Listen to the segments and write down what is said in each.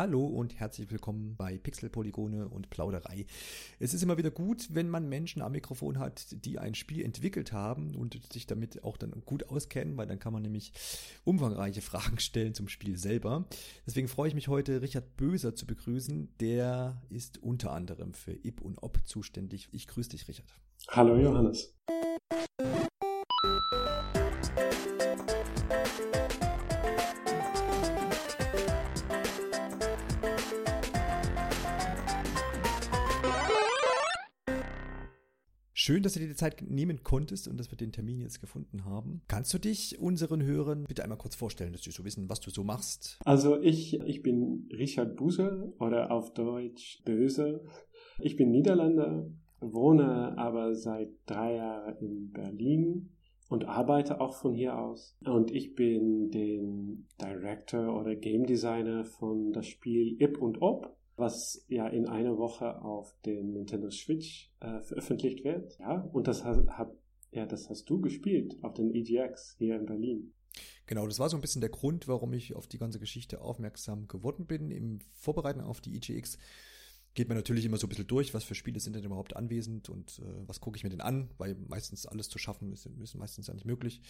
Hallo und herzlich willkommen bei Pixel, Polygone und Plauderei. Es ist immer wieder gut, wenn man Menschen am Mikrofon hat, die ein Spiel entwickelt haben und sich damit auch dann gut auskennen, weil dann kann man nämlich umfangreiche Fragen stellen zum Spiel selber. Deswegen freue ich mich heute, Richard Böser zu begrüßen. Der ist unter anderem für IP und Ob zuständig. Ich grüße dich, Richard. Hallo, Johannes. Schön, dass du dir die Zeit nehmen konntest und dass wir den Termin jetzt gefunden haben. Kannst du dich unseren Hörern bitte einmal kurz vorstellen, dass sie so wissen, was du so machst? Also ich, ich bin Richard Busel oder auf Deutsch Böse. Ich bin Niederländer, wohne aber seit drei Jahren in Berlin und arbeite auch von hier aus. Und ich bin den Director oder Game Designer von das Spiel Ip und Ob was ja in einer Woche auf den Nintendo Switch äh, veröffentlicht wird. Ja, und das hast, hab, ja, das hast du gespielt auf den EGX hier in Berlin. Genau, das war so ein bisschen der Grund, warum ich auf die ganze Geschichte aufmerksam geworden bin. Im Vorbereiten auf die EGX geht man natürlich immer so ein bisschen durch, was für Spiele sind denn überhaupt anwesend und äh, was gucke ich mir denn an, weil meistens alles zu schaffen ist, ist meistens ja nicht möglich.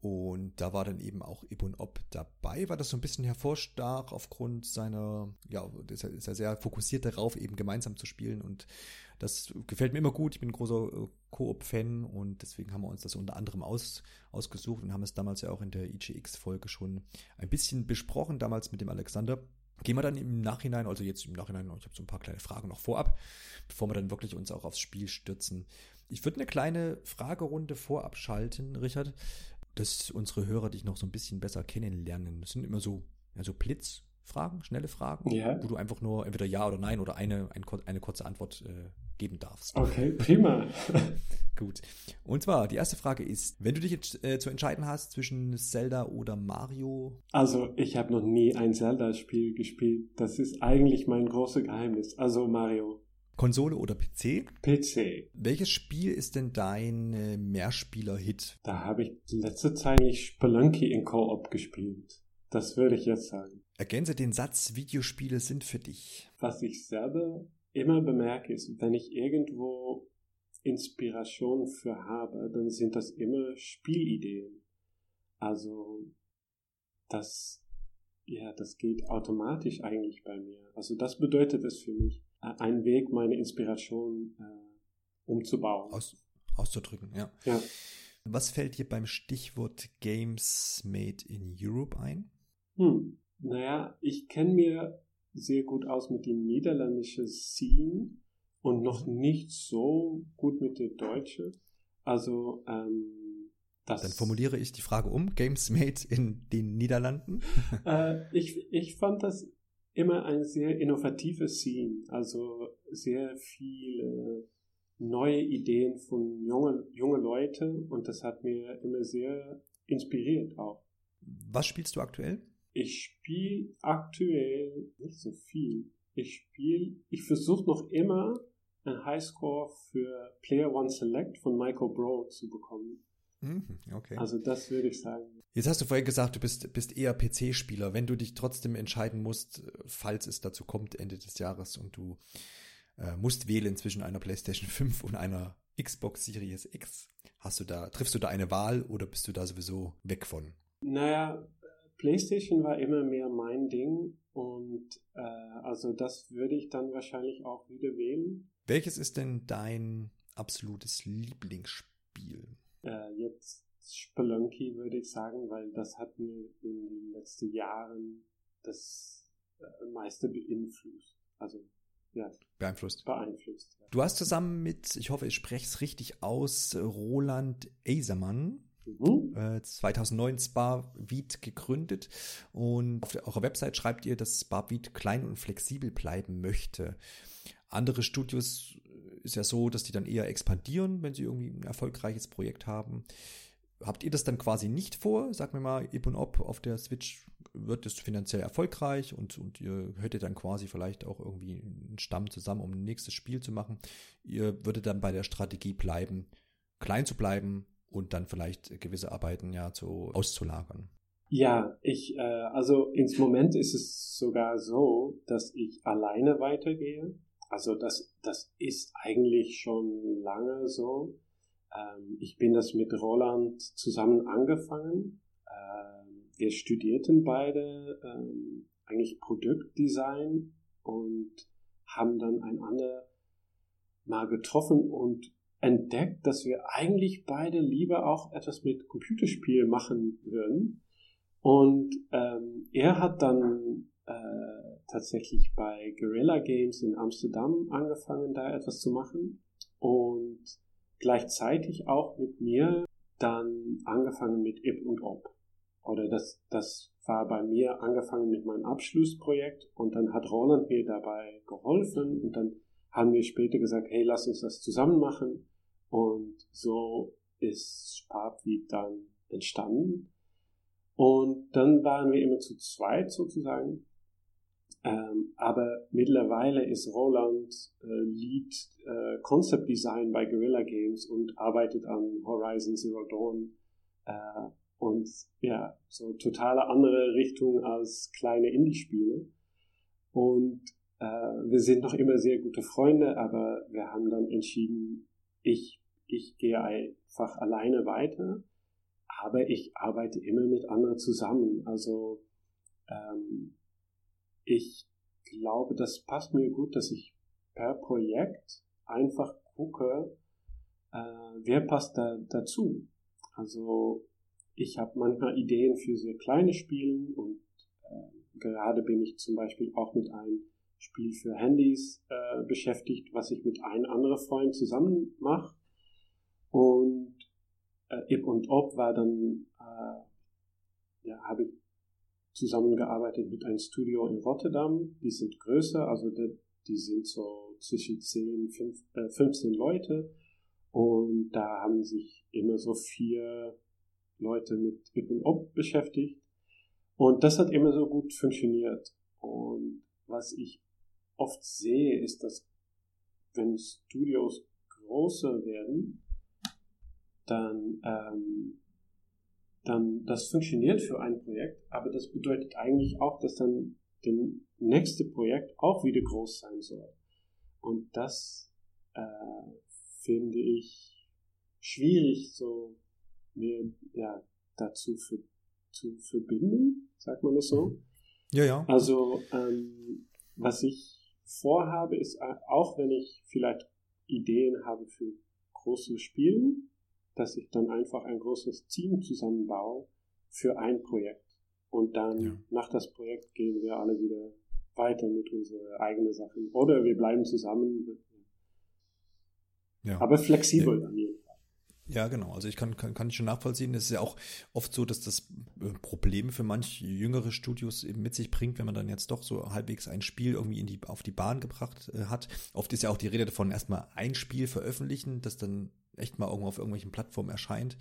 Und da war dann eben auch Ibn Ob dabei, weil das so ein bisschen hervorstach aufgrund seiner, ja, ist er, ist er sehr fokussiert darauf, eben gemeinsam zu spielen. Und das gefällt mir immer gut. Ich bin ein großer äh, Koop-Fan und deswegen haben wir uns das unter anderem aus, ausgesucht und haben es damals ja auch in der IGX-Folge schon ein bisschen besprochen, damals mit dem Alexander. Gehen wir dann im Nachhinein, also jetzt im Nachhinein, ich habe so ein paar kleine Fragen noch vorab, bevor wir dann wirklich uns auch aufs Spiel stürzen. Ich würde eine kleine Fragerunde vorab schalten, Richard dass unsere Hörer dich noch so ein bisschen besser kennenlernen. Das sind immer so, ja, so Blitzfragen, schnelle Fragen, ja. wo du einfach nur entweder Ja oder Nein oder eine, ein, eine kurze Antwort äh, geben darfst. Okay, prima. Gut. Und zwar, die erste Frage ist, wenn du dich jetzt äh, zu entscheiden hast zwischen Zelda oder Mario. Also, ich habe noch nie ein Zelda-Spiel gespielt. Das ist eigentlich mein großes Geheimnis. Also Mario. Konsole oder PC? PC. Welches Spiel ist denn dein äh, Mehrspieler-Hit? Da habe ich letzte Zeit nicht Spelunky in Co-op gespielt. Das würde ich jetzt sagen. Ergänze den Satz, Videospiele sind für dich. Was ich selber immer bemerke, ist, wenn ich irgendwo Inspiration für habe, dann sind das immer Spielideen. Also, das, ja, das geht automatisch eigentlich bei mir. Also, das bedeutet es für mich ein Weg, meine Inspiration äh, umzubauen. Aus, auszudrücken, ja. ja. Was fällt dir beim Stichwort Games Made in Europe ein? Hm, naja, ich kenne mir sehr gut aus mit dem niederländischen Scene und noch nicht so gut mit der deutschen. Also, ähm, das. Dann formuliere ich die Frage um. Games Made in den Niederlanden? äh, ich, ich fand das immer ein sehr innovatives Scene, also sehr viele neue Ideen von jungen junge Leuten und das hat mir immer sehr inspiriert auch. Was spielst du aktuell? Ich spiele aktuell nicht so viel. Ich spiele, ich versuche noch immer einen Highscore für Player One Select von Michael Bro zu bekommen. Mhm, okay. Also das würde ich sagen. Jetzt hast du vorhin gesagt, du bist, bist eher PC-Spieler. Wenn du dich trotzdem entscheiden musst, falls es dazu kommt, Ende des Jahres und du äh, musst wählen zwischen einer PlayStation 5 und einer Xbox Series X, hast du da, triffst du da eine Wahl oder bist du da sowieso weg von? Naja, PlayStation war immer mehr mein Ding und äh, also das würde ich dann wahrscheinlich auch wieder wählen. Welches ist denn dein absolutes Lieblingsspiel? Äh, jetzt Spelunky würde ich sagen, weil das hat mir in den letzten Jahren das äh, meiste beeinflusst. Also ja, beeinflusst. Beeinflusst. Ja. Du hast zusammen mit, ich hoffe, ich spreche es richtig aus, Roland Eisermann mhm. äh, 2009 Sparbeat gegründet und auf eurer Website schreibt ihr, dass Sparbeat klein und flexibel bleiben möchte. Andere Studios ist ja so, dass die dann eher expandieren, wenn sie irgendwie ein erfolgreiches Projekt haben. Habt ihr das dann quasi nicht vor? Sag mir mal, Ib und Ob auf der Switch wird es finanziell erfolgreich und, und ihr hättet dann quasi vielleicht auch irgendwie einen Stamm zusammen, um ein nächstes Spiel zu machen. Ihr würdet dann bei der Strategie bleiben, klein zu bleiben und dann vielleicht gewisse Arbeiten ja zu, auszulagern. Ja, ich, äh, also ins Moment ist es sogar so, dass ich alleine weitergehe. Also das, das ist eigentlich schon lange so. Ähm, ich bin das mit Roland zusammen angefangen. Ähm, wir studierten beide ähm, eigentlich Produktdesign und haben dann einander mal getroffen und entdeckt, dass wir eigentlich beide lieber auch etwas mit Computerspiel machen würden. Und ähm, er hat dann äh, tatsächlich bei Guerrilla Games in Amsterdam angefangen, da etwas zu machen. Und gleichzeitig auch mit mir dann angefangen mit IP und OP. Oder das, das war bei mir angefangen mit meinem Abschlussprojekt und dann hat Roland mir dabei geholfen und dann haben wir später gesagt, hey, lass uns das zusammen machen. Und so ist Sparpweed dann entstanden. Und dann waren wir immer zu zweit sozusagen. Ähm, aber mittlerweile ist Roland äh, Lead äh, Concept Design bei Guerrilla Games und arbeitet an Horizon Zero Dawn. Äh, und ja, so totale andere Richtung als kleine Indie-Spiele. Und äh, wir sind noch immer sehr gute Freunde, aber wir haben dann entschieden, ich, ich gehe einfach alleine weiter aber ich arbeite immer mit anderen zusammen. Also ähm, ich glaube, das passt mir gut, dass ich per Projekt einfach gucke, äh, wer passt da dazu. Also ich habe manchmal Ideen für sehr kleine Spiele und äh, gerade bin ich zum Beispiel auch mit einem Spiel für Handys äh, beschäftigt, was ich mit einem anderen Freund zusammen mache. Und äh, Ip und Ob war dann, äh, ja, habe ich zusammengearbeitet mit einem Studio in Rotterdam. Die sind größer, also die, sind so zwischen 10, 5, äh, 15 Leute. Und da haben sich immer so vier Leute mit Ip und Ob beschäftigt. Und das hat immer so gut funktioniert. Und was ich oft sehe, ist, dass wenn Studios größer werden, dann, ähm, dann das funktioniert für ein Projekt, aber das bedeutet eigentlich auch, dass dann das nächste Projekt auch wieder groß sein soll. Und das äh, finde ich schwierig, so mir ja dazu für, zu verbinden, sagt man das so. Mhm. Ja, ja. Also ähm, was ich vorhabe, ist äh, auch wenn ich vielleicht Ideen habe für große Spiele, dass ich dann einfach ein großes Team zusammenbaue für ein Projekt. Und dann ja. nach das Projekt gehen wir alle wieder weiter mit unseren eigenen Sachen. Oder wir bleiben zusammen. Ja. Aber flexibel ja. dann jeden Fall. Ja, genau. Also ich kann, kann, kann schon nachvollziehen. Es ist ja auch oft so, dass das äh, Probleme für manche jüngere Studios eben mit sich bringt, wenn man dann jetzt doch so halbwegs ein Spiel irgendwie in die, auf die Bahn gebracht äh, hat. Oft ist ja auch die Rede davon, erstmal ein Spiel veröffentlichen, das dann echt mal irgendwo auf irgendwelchen Plattformen erscheint.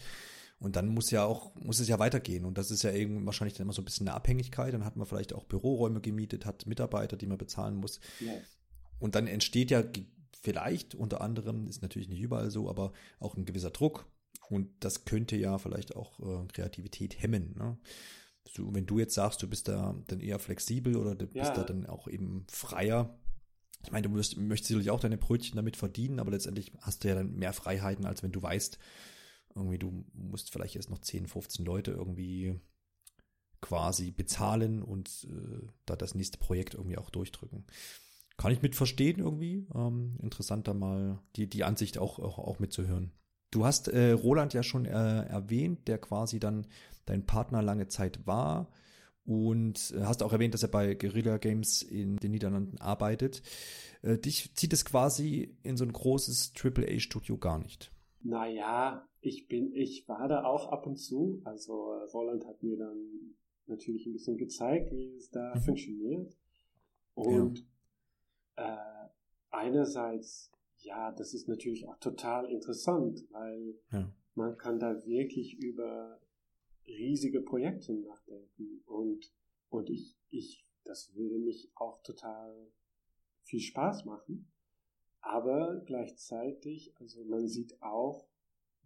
Und dann muss ja auch, muss es ja weitergehen. Und das ist ja eben wahrscheinlich dann immer so ein bisschen eine Abhängigkeit. Dann hat man vielleicht auch Büroräume gemietet, hat Mitarbeiter, die man bezahlen muss. Ja. Und dann entsteht ja vielleicht unter anderem, ist natürlich nicht überall so, aber auch ein gewisser Druck. Und das könnte ja vielleicht auch äh, Kreativität hemmen. Ne? So, wenn du jetzt sagst, du bist da dann eher flexibel oder du ja. bist da dann auch eben freier, ich meine, du musst, möchtest sicherlich auch deine Brötchen damit verdienen, aber letztendlich hast du ja dann mehr Freiheiten, als wenn du weißt, irgendwie du musst vielleicht erst noch 10, 15 Leute irgendwie quasi bezahlen und äh, da das nächste Projekt irgendwie auch durchdrücken. Kann ich mit verstehen irgendwie. Ähm, interessant mal die, die Ansicht auch, auch, auch mitzuhören. Du hast äh, Roland ja schon äh, erwähnt, der quasi dann dein Partner lange Zeit war. Und äh, hast auch erwähnt, dass er bei Guerilla Games in den Niederlanden arbeitet. Äh, dich zieht es quasi in so ein großes AAA-Studio gar nicht. Naja, ich bin, ich war da auch ab und zu. Also äh, Roland hat mir dann natürlich ein bisschen gezeigt, wie es da mhm. funktioniert. Und ja. äh, einerseits, ja, das ist natürlich auch total interessant, weil ja. man kann da wirklich über riesige Projekte nachdenken und, und ich, ich, das würde mich auch total viel Spaß machen. Aber gleichzeitig, also man sieht auch,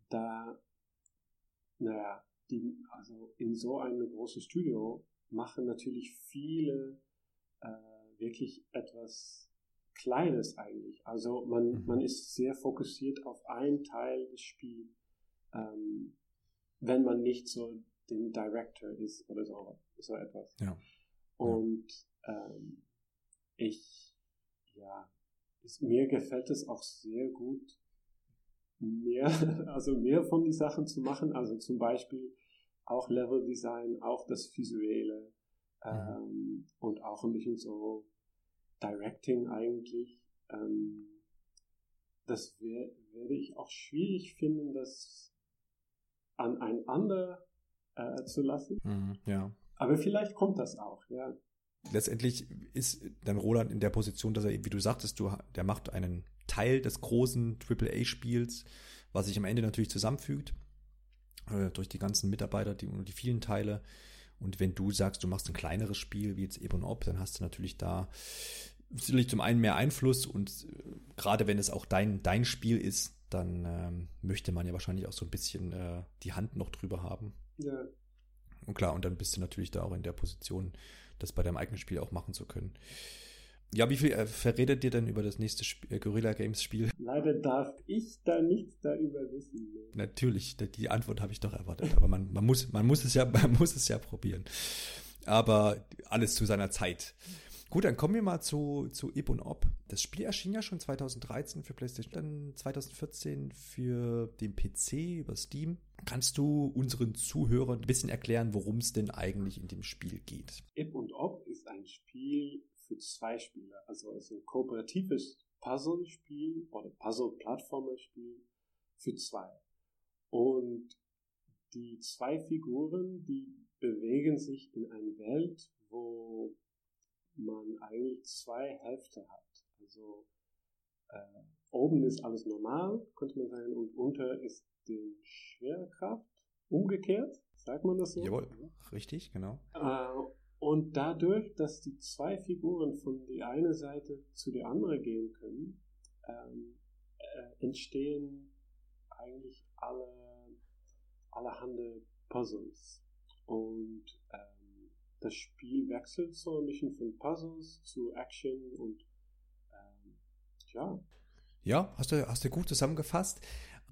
da, naja, die, also in so einem großen Studio machen natürlich viele äh, wirklich etwas Kleines eigentlich. Also man, mhm. man ist sehr fokussiert auf einen Teil des Spiels, ähm, wenn man nicht so den Director ist oder so, so etwas. Ja. Und ähm, ich, ja, ist, mir gefällt es auch sehr gut, mehr, also mehr von die Sachen zu machen. Also zum Beispiel auch Level Design, auch das Visuelle ähm, und auch ein bisschen so Directing eigentlich. Ähm, das wär, werde ich auch schwierig finden, das an ein anderer äh, zu lassen. Mhm, ja. Aber vielleicht kommt das auch, ja. Letztendlich ist dann Roland in der Position, dass er, wie du sagtest, du, der macht einen Teil des großen AAA-Spiels, was sich am Ende natürlich zusammenfügt äh, durch die ganzen Mitarbeiter die, die vielen Teile. Und wenn du sagst, du machst ein kleineres Spiel wie jetzt Ebon Op, dann hast du natürlich da sicherlich zum einen mehr Einfluss und äh, gerade wenn es auch dein, dein Spiel ist, dann ähm, möchte man ja wahrscheinlich auch so ein bisschen äh, die Hand noch drüber haben. Ja. Und klar, und dann bist du natürlich da auch in der Position, das bei deinem eigenen Spiel auch machen zu können. Ja, wie viel äh, verredet dir denn über das nächste Sp äh, Gorilla Games Spiel? Leider darf ich da nichts darüber wissen. Natürlich, die Antwort habe ich doch erwartet, aber man, man, muss, man, muss es ja, man muss es ja probieren. Aber alles zu seiner Zeit. Gut, dann kommen wir mal zu, zu Ib und Ob. Das Spiel erschien ja schon 2013 für PlayStation, dann 2014 für den PC über Steam. Kannst du unseren Zuhörern ein bisschen erklären, worum es denn eigentlich in dem Spiel geht? Ib und Ob ist ein Spiel für zwei Spieler. Also es ist ein kooperatives Puzzle-Spiel oder Puzzle-Plattformer-Spiel für zwei. Und die zwei Figuren, die bewegen sich in einer Welt, wo man eigentlich zwei Hälfte hat. Also äh, oben ist alles normal, könnte man sagen, und unter ist die Schwerkraft. Umgekehrt, sagt man das so? Jawohl, richtig, genau. Äh, und dadurch, dass die zwei Figuren von die eine Seite zu der andere gehen können, ähm, äh, entstehen eigentlich alle allerhande Puzzles. Und das Spiel wechselt so ein bisschen von Puzzles zu Action und ähm, ja. Ja, hast du, hast du gut zusammengefasst.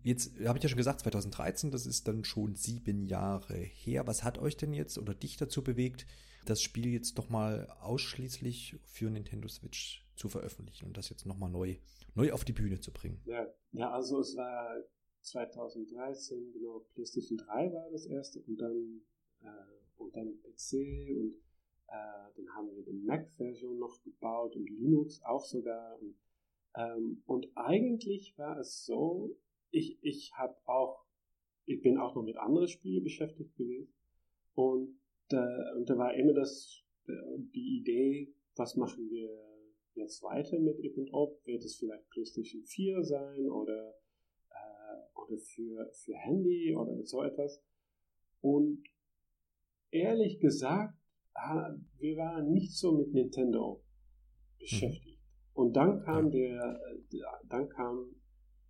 Jetzt habe ich ja schon gesagt, 2013, das ist dann schon sieben Jahre her. Was hat euch denn jetzt oder dich dazu bewegt, das Spiel jetzt doch mal ausschließlich für Nintendo Switch zu veröffentlichen und das jetzt nochmal neu, neu auf die Bühne zu bringen? Ja, ja, also es war 2013, genau, PlayStation 3 war das erste und dann und dann PC und äh, dann haben wir die Mac-Version noch gebaut und Linux auch sogar. Und, ähm, und eigentlich war es so, ich, ich habe auch, ich bin auch noch mit anderen Spielen beschäftigt gewesen und, äh, und da war immer das, äh, die Idee, was machen wir jetzt weiter mit Ip und Op? Wird es vielleicht PlayStation 4 sein oder, äh, oder für, für Handy oder so etwas? Und ehrlich gesagt, wir waren nicht so mit Nintendo beschäftigt. Mhm. Und dann kam der, dann kam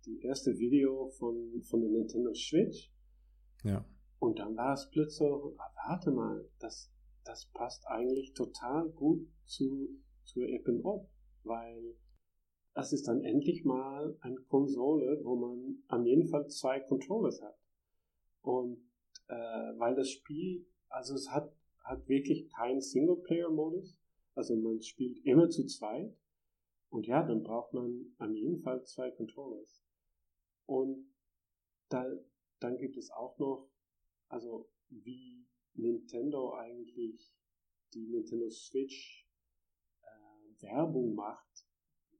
die erste Video von, von der Nintendo Switch. Ja. Und dann war es plötzlich so, ah, warte mal, das, das passt eigentlich total gut zu, zu App Op, weil das ist dann endlich mal eine Konsole, wo man am jeden Fall zwei Controllers hat. Und äh, weil das Spiel also es hat, hat wirklich keinen Singleplayer-Modus. Also man spielt immer zu zweit. Und ja, dann braucht man an jeden Fall zwei Controllers. Und da, dann gibt es auch noch, also wie Nintendo eigentlich die Nintendo Switch äh, Werbung macht,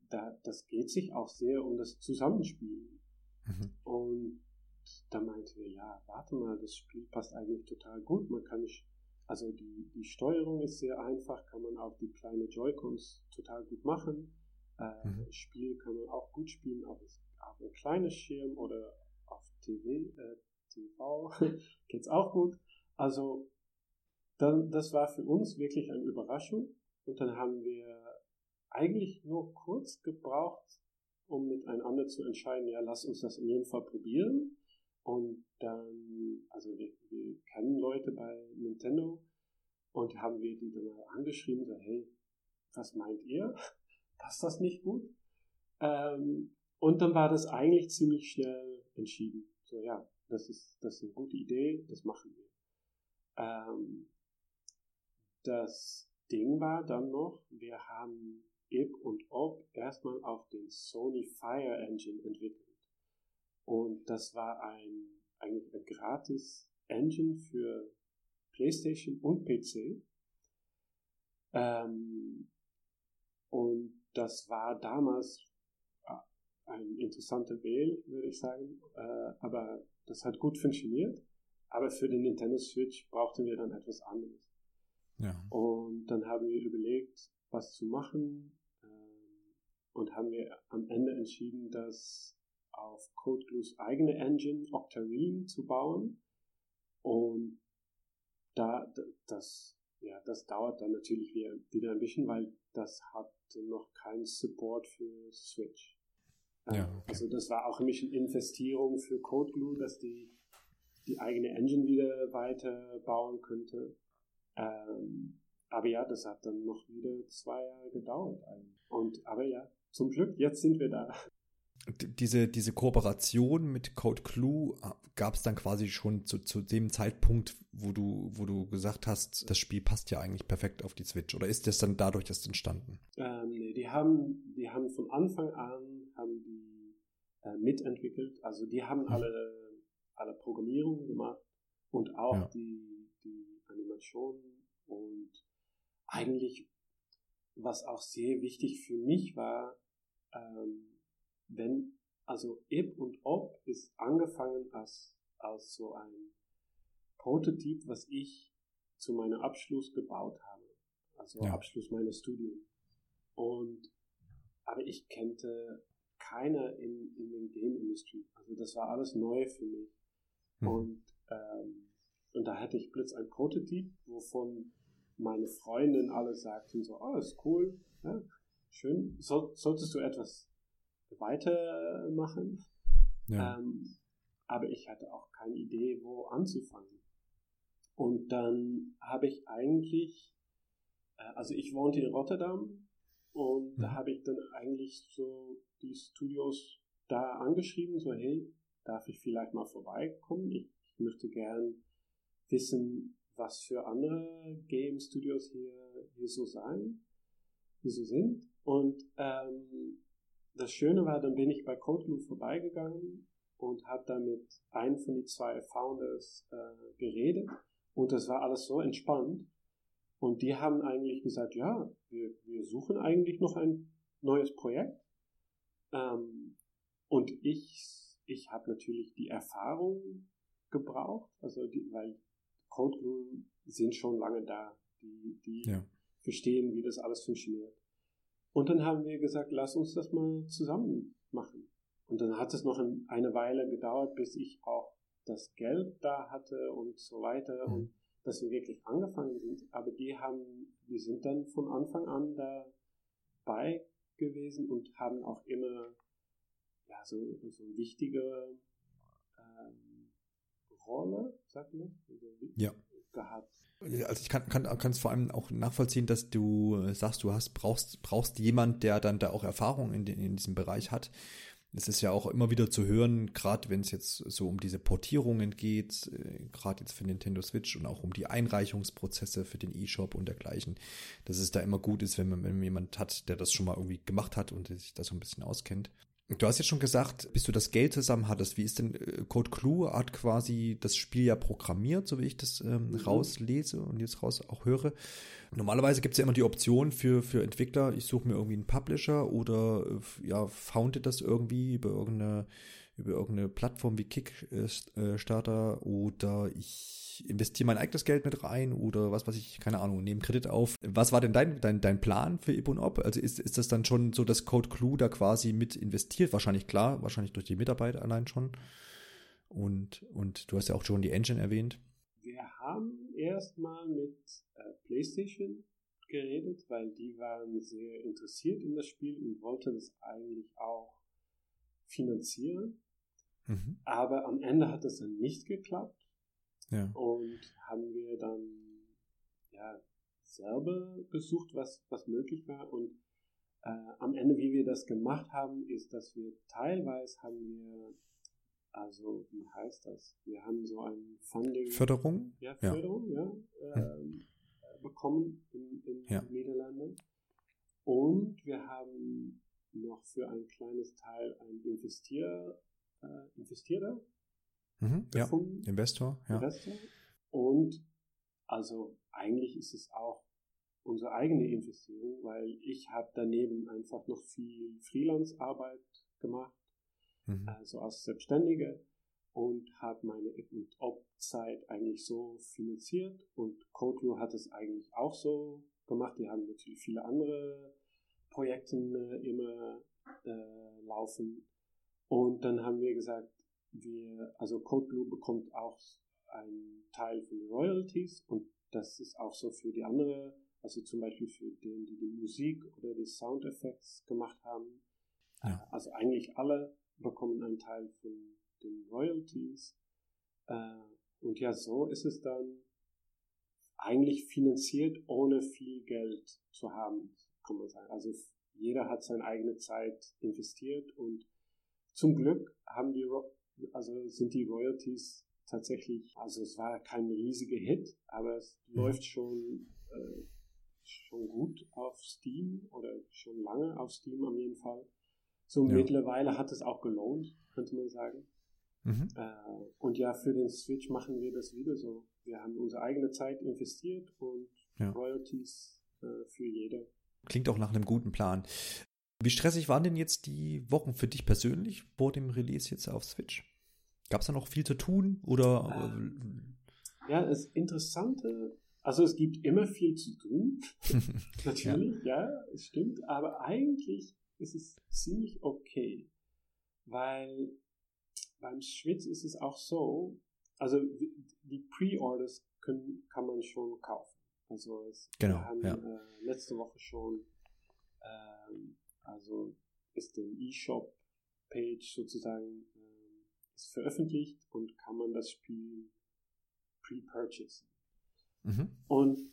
da, das geht sich auch sehr um das Zusammenspielen. Mhm. Und da meinte er, ja, warte mal, das Spiel passt eigentlich total gut. Man kann nicht, also die, die Steuerung ist sehr einfach, kann man auf die kleinen Joy-Cons total gut machen. Äh, mhm. Spiel kann man auch gut spielen auf, auf ein kleines Schirm oder auf TV, äh, TV geht's auch gut. Also dann, das war für uns wirklich eine Überraschung. Und dann haben wir eigentlich nur kurz gebraucht, um miteinander zu entscheiden, ja, lass uns das in jedem Fall probieren. Und dann, also wir, wir kennen Leute bei Nintendo und haben wir die dann mal angeschrieben, so, hey, was meint ihr? Passt das nicht gut? Ähm, und dann war das eigentlich ziemlich schnell entschieden. So, ja, das ist, das ist eine gute Idee, das machen wir. Ähm, das Ding war dann noch, wir haben Ib und Ob erstmal auf den Sony Fire Engine entwickelt. Und das war ein, eigentlich ein gratis Engine für PlayStation und PC. Ähm, und das war damals äh, ein interessanter Wähl, würde ich sagen. Äh, aber das hat gut funktioniert. Aber für den Nintendo Switch brauchten wir dann etwas anderes. Ja. Und dann haben wir überlegt, was zu machen. Ähm, und haben wir am Ende entschieden, das auf CodeGlues eigene Engine Octarine zu bauen. Und da, das, ja, das dauert dann natürlich wieder, ein bisschen, weil das hat noch keinen Support für Switch. Ja, okay. Also das war auch ein bisschen Investierung für CodeGlue, dass die die eigene Engine wieder weiter bauen könnte. Ähm, aber ja, das hat dann noch wieder zwei Jahre gedauert. Und aber ja, zum Glück, jetzt sind wir da diese, diese Kooperation mit Code Clue äh, gab es dann quasi schon zu, zu dem Zeitpunkt, wo du, wo du gesagt hast, das Spiel passt ja eigentlich perfekt auf die Switch. Oder ist das dann dadurch erst entstanden? Ähm, nee, die haben, die haben von Anfang an haben die äh, mitentwickelt. Also die haben mhm. alle, alle Programmierung gemacht und auch ja. die, die Animation und eigentlich, was auch sehr wichtig für mich war, ähm, wenn, also Ib und Ob ist angefangen als, als so ein Prototyp, was ich zu meinem Abschluss gebaut habe. Also ja. Abschluss meines Studiums. Und, aber ich kannte keiner in, in den Game Industry. Also das war alles neu für mich. Mhm. Und, ähm, und da hatte ich plötzlich ein Prototyp, wovon meine Freundin alle sagten so, oh, ist cool, ja, schön, so, solltest du etwas weitermachen. Ja. Ähm, aber ich hatte auch keine Idee, wo anzufangen. Und dann habe ich eigentlich, äh, also ich wohnte in Rotterdam und mhm. da habe ich dann eigentlich so die Studios da angeschrieben, so hey, darf ich vielleicht mal vorbeikommen? Ich, ich möchte gern wissen, was für andere Game Studios hier, hier so sein, hier so sind. Und ähm, das Schöne war, dann bin ich bei CodeGlue vorbeigegangen und habe da mit einem von den zwei Founders äh, geredet und das war alles so entspannt. Und die haben eigentlich gesagt, ja, wir, wir suchen eigentlich noch ein neues Projekt. Ähm, und ich, ich habe natürlich die Erfahrung gebraucht, also die, weil CodeGlue sind schon lange da, die, die ja. verstehen, wie das alles funktioniert. Und dann haben wir gesagt, lass uns das mal zusammen machen. Und dann hat es noch eine Weile gedauert, bis ich auch das Geld da hatte und so weiter mhm. und dass wir wirklich angefangen sind. Aber die haben, die sind dann von Anfang an dabei gewesen und haben auch immer ja, so, so eine wichtige ähm, Rolle, sagt man, also, ja. Gehabt. Also ich kann, kann, kann es vor allem auch nachvollziehen, dass du äh, sagst, du hast, brauchst, brauchst jemand, der dann da auch Erfahrung in, in diesem Bereich hat. Es ist ja auch immer wieder zu hören, gerade wenn es jetzt so um diese Portierungen geht, äh, gerade jetzt für Nintendo Switch und auch um die Einreichungsprozesse für den eShop und dergleichen, dass es da immer gut ist, wenn man, wenn man jemand hat, der das schon mal irgendwie gemacht hat und sich da so ein bisschen auskennt. Du hast jetzt schon gesagt, bis du das Geld zusammen hattest, wie ist denn äh, Code Clue hat quasi das Spiel ja programmiert, so wie ich das ähm, mhm. rauslese und jetzt raus auch höre. Normalerweise gibt es ja immer die Option für, für Entwickler, ich suche mir irgendwie einen Publisher oder äh, ja, founde das irgendwie über irgendeine, über irgendeine Plattform wie Kickstarter oder ich ich investiere mein eigenes Geld mit rein oder was weiß ich, keine Ahnung, nehme Kredit auf. Was war denn dein, dein, dein Plan für Ib und Ob? Also ist, ist das dann schon so, dass Code Clue da quasi mit investiert? Wahrscheinlich klar, wahrscheinlich durch die Mitarbeit allein schon. Und, und du hast ja auch schon die Engine erwähnt. Wir haben erstmal mit äh, PlayStation geredet, weil die waren sehr interessiert in das Spiel und wollten es eigentlich auch finanzieren. Mhm. Aber am Ende hat es dann nicht geklappt. Ja. Und haben wir dann ja, selber gesucht, was, was möglich war. Und äh, am Ende, wie wir das gemacht haben, ist, dass wir teilweise haben wir, also wie heißt das? Wir haben so ein Funding. Förderung? Ja, Förderung, ja, ja äh, hm. bekommen in, in ja. Niederlanden. Und wir haben noch für ein kleines Teil einen Investier, äh, Investierer mhm, ja, Investor, ja. Investor. Und also eigentlich ist es auch unsere eigene Investierung, weil ich habe daneben einfach noch viel Freelance-Arbeit gemacht, mhm. also als Selbstständiger und habe meine Op-Zeit eigentlich so finanziert und CodeView hat es eigentlich auch so gemacht. Die haben natürlich viele andere Projekte äh, immer äh, laufen und dann haben wir gesagt, wir, also CodeBlue bekommt auch einen Teil von den Royalties und das ist auch so für die andere, also zum Beispiel für den, die die Musik oder die Soundeffekte gemacht haben. Ja. Äh, also eigentlich alle bekommen einen Teil von den Royalties. Äh, und ja, so ist es dann eigentlich finanziert, ohne viel Geld zu haben, kann man sagen. Also jeder hat seine eigene Zeit investiert und zum Glück haben die, also sind die Royalties tatsächlich, also es war kein riesiger Hit, aber es mhm. läuft schon, äh, schon gut auf Steam oder schon lange auf Steam auf jeden Fall. So ja. mittlerweile hat es auch gelohnt, könnte man sagen. Mhm. Äh, und ja, für den Switch machen wir das wieder so. Wir haben unsere eigene Zeit investiert und ja. Royalties äh, für jede. Klingt auch nach einem guten Plan. Wie stressig waren denn jetzt die Wochen für dich persönlich vor dem Release jetzt auf Switch? Gab es da noch viel zu tun oder? Ähm, ja, das Interessante, also es gibt immer viel zu tun, natürlich, ja. ja, es stimmt, aber eigentlich ist es ziemlich okay, weil beim Schwitz ist es auch so, also die Pre-Orders kann man schon kaufen. Also es, genau, wir haben ja. äh, letzte Woche schon, ähm, also ist der E-Shop-Page sozusagen ist veröffentlicht und kann man das Spiel pre-purchasen. Mhm. Und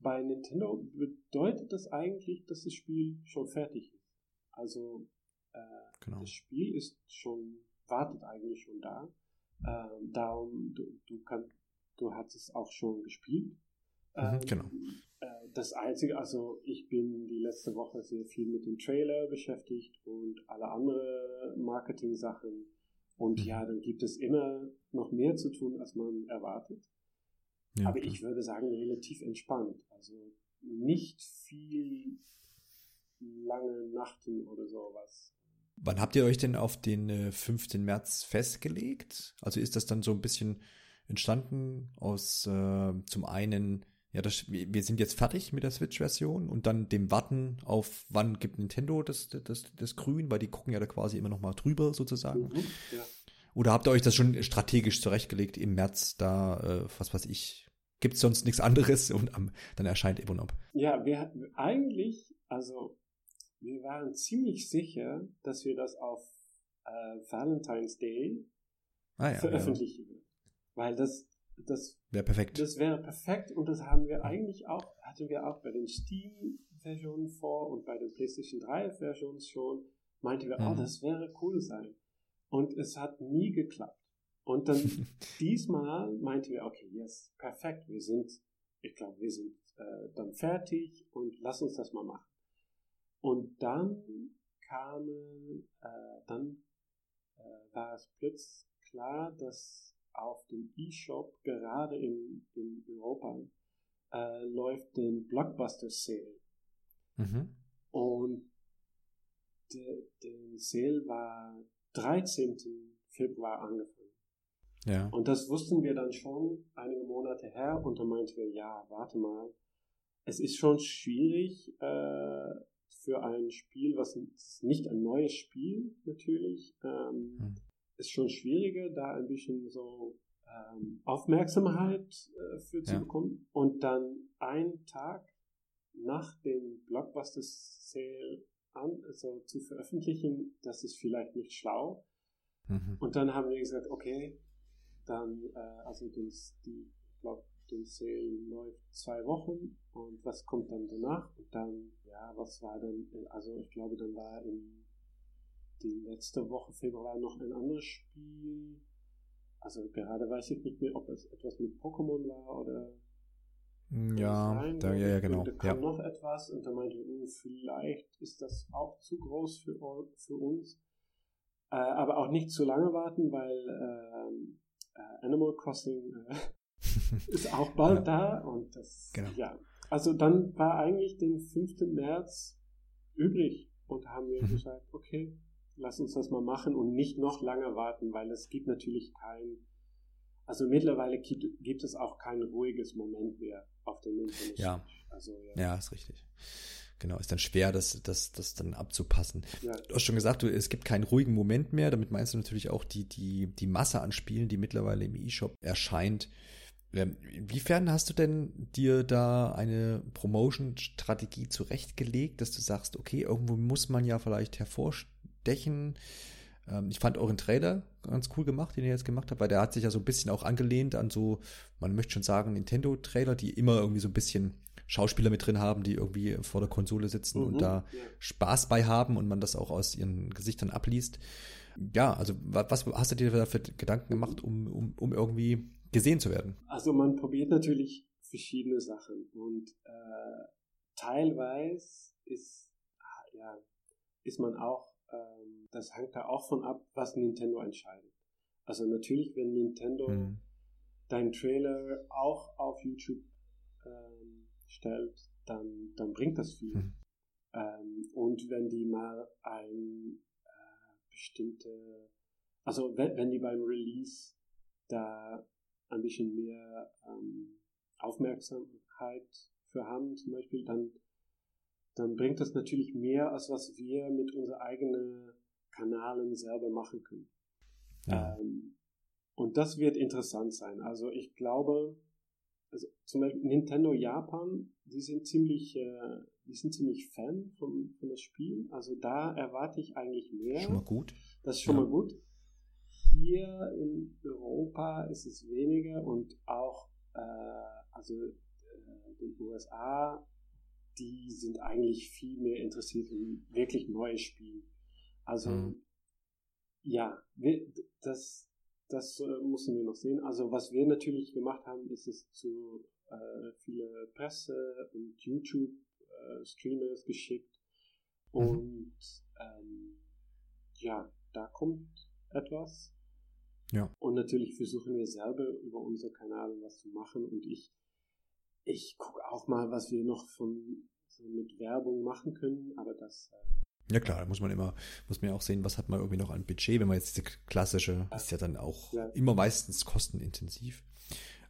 bei Nintendo bedeutet das eigentlich, dass das Spiel schon fertig ist. Also äh, genau. das Spiel ist schon, wartet eigentlich schon da. Ähm, darum, du, du, kann, du hast es auch schon gespielt. Mhm, ähm, genau. Äh, das Einzige, also ich bin die letzte Woche sehr viel mit dem Trailer beschäftigt und alle anderen Marketing-Sachen und mhm. ja, dann gibt es immer noch mehr zu tun, als man erwartet. Ja, Aber klar. ich würde sagen, relativ entspannt. Also nicht viel lange Nachten oder sowas. Wann habt ihr euch denn auf den 15. Äh, März festgelegt? Also ist das dann so ein bisschen entstanden aus äh, zum einen ja, das, wir sind jetzt fertig mit der Switch-Version und dann dem Warten auf, wann gibt Nintendo das, das, das Grün, weil die gucken ja da quasi immer noch mal drüber sozusagen. Mhm, ja. Oder habt ihr euch das schon strategisch zurechtgelegt im März, da, äh, was weiß ich, gibt es sonst nichts anderes und am, dann erscheint Ebonop? Ja, wir hatten eigentlich, also wir waren ziemlich sicher, dass wir das auf äh, Valentine's Day ah, ja, veröffentlichen. Ja. Weil das das wäre perfekt. Das wäre perfekt und das haben wir eigentlich auch, hatten wir auch bei den Steam-Versionen vor und bei den PlayStation 3-Versionen schon, meinte wir, oh, mhm. oh, das wäre cool sein. Und es hat nie geklappt. Und dann diesmal meinte wir, okay, yes, perfekt, wir sind, ich glaube, wir sind äh, dann fertig und lass uns das mal machen. Und dann kam, äh, dann äh, war es plötzlich klar, dass auf dem E-Shop gerade in, in Europa äh, läuft den Blockbuster Sale. Mhm. Und der, der Sale war 13. Februar angefangen. Ja. Und das wussten wir dann schon einige Monate her und dann meinten wir, ja, warte mal, es ist schon schwierig äh, für ein Spiel, was nicht ein neues Spiel natürlich, ähm, hm ist schon schwieriger, da ein bisschen so ähm, Aufmerksamkeit äh, für zu ja. bekommen. Und dann einen Tag nach dem Blockbuster Sale an, also zu veröffentlichen, das ist vielleicht nicht schlau. Mhm. Und dann haben wir gesagt, okay, dann, äh, also das, die, ich glaube, den Sale läuft zwei Wochen und was kommt dann danach? Und dann, ja, was war dann, also ich glaube, dann war in die letzte Woche Februar noch ein anderes Spiel. Also gerade weiß ich nicht mehr, ob es etwas mit Pokémon war oder ja, da, ja, ja, genau. Da kam ja. noch etwas und da meinte ich, oh, vielleicht ist das auch zu groß für, für uns. Äh, aber auch nicht zu lange warten, weil ähm, äh, Animal Crossing äh, ist auch bald ja. da und das, genau. ja. Also dann war eigentlich den 5. März übrig und haben wir mhm. gesagt, okay, lass uns das mal machen und nicht noch lange warten, weil es gibt natürlich kein, also mittlerweile gibt, gibt es auch kein ruhiges Moment mehr auf dem Internet. Ja. Also, ja. ja, ist richtig. Genau, ist dann schwer, das, das, das dann abzupassen. Ja. Du hast schon gesagt, du, es gibt keinen ruhigen Moment mehr. Damit meinst du natürlich auch die, die, die Masse an Spielen, die mittlerweile im E-Shop erscheint. Ähm, inwiefern hast du denn dir da eine Promotion-Strategie zurechtgelegt, dass du sagst, okay, irgendwo muss man ja vielleicht hervorstechen? Ähm, ich fand euren Trailer ganz cool gemacht, den ihr jetzt gemacht habt, weil der hat sich ja so ein bisschen auch angelehnt an so, man möchte schon sagen, Nintendo-Trailer, die immer irgendwie so ein bisschen Schauspieler mit drin haben, die irgendwie vor der Konsole sitzen mhm, und da. Spaß bei haben und man das auch aus ihren Gesichtern abliest. Ja, also was hast du dir da für Gedanken gemacht, um, um, um irgendwie gesehen zu werden? Also man probiert natürlich verschiedene Sachen und äh, teilweise ist, ja, ist man auch, ähm, das hängt da auch von ab, was Nintendo entscheidet. Also natürlich, wenn Nintendo mhm. deinen Trailer auch auf YouTube ähm, stellt, dann, dann bringt das viel. Mhm. Ähm, und wenn die mal ein äh, bestimmte, also wenn, wenn die beim Release da ein bisschen mehr ähm, Aufmerksamkeit für haben, zum Beispiel, dann, dann bringt das natürlich mehr, als was wir mit unseren eigenen Kanalen selber machen können. Ja. Ähm, und das wird interessant sein. Also ich glaube, also zum Beispiel Nintendo Japan, die sind ziemlich, äh, die sind ziemlich Fan von, von das Spiel. Also da erwarte ich eigentlich mehr. Schon mal gut. Das ist schon ja. mal gut hier in Europa ist es weniger und auch, äh, also äh, den USA, die sind eigentlich viel mehr interessiert in wirklich neue Spiele. Also, mhm. ja, wir, das, das äh, müssen wir noch sehen. Also, was wir natürlich gemacht haben, ist es zu äh, viele Presse und YouTube-Streamers äh, geschickt. Mhm. Und ähm, ja, da kommt etwas. Ja. Und natürlich versuchen wir selber über unsere Kanäle was zu machen und ich, ich gucke auch mal, was wir noch von, so mit Werbung machen können, aber das. Äh ja klar, da muss man immer, muss man ja auch sehen, was hat man irgendwie noch an Budget, wenn man jetzt diese klassische, ist ja dann auch ja. immer meistens kostenintensiv.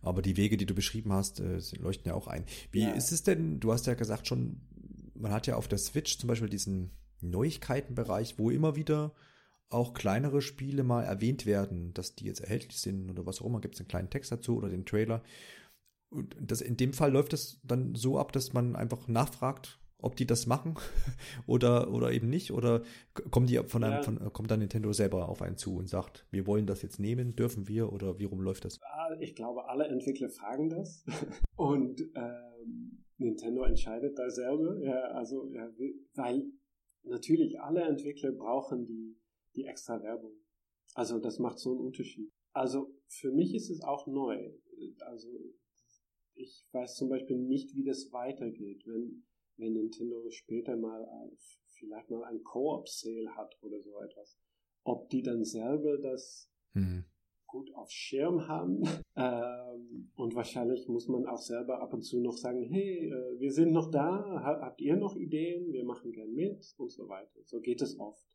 Aber die Wege, die du beschrieben hast, äh, leuchten ja auch ein. Wie ja. ist es denn, du hast ja gesagt schon, man hat ja auf der Switch zum Beispiel diesen Neuigkeitenbereich, wo immer wieder auch kleinere Spiele mal erwähnt werden, dass die jetzt erhältlich sind oder was auch immer, gibt es einen kleinen Text dazu oder den Trailer. Und das, in dem Fall läuft es dann so ab, dass man einfach nachfragt, ob die das machen oder, oder eben nicht. Oder kommen die von einem, ja. von, kommt dann Nintendo selber auf einen zu und sagt, wir wollen das jetzt nehmen, dürfen wir oder wie rum läuft das? Ich glaube, alle Entwickler fragen das und ähm, Nintendo entscheidet da selber. Ja, also, ja, weil natürlich alle Entwickler brauchen die die extra Werbung. Also das macht so einen Unterschied. Also für mich ist es auch neu. Also ich weiß zum Beispiel nicht, wie das weitergeht, wenn, wenn Nintendo später mal vielleicht mal ein Co-op-Sale hat oder so etwas. Ob die dann selber das mhm. gut auf Schirm haben. ähm, und wahrscheinlich muss man auch selber ab und zu noch sagen, hey, äh, wir sind noch da, habt ihr noch Ideen? Wir machen gern mit und so weiter. So geht es oft.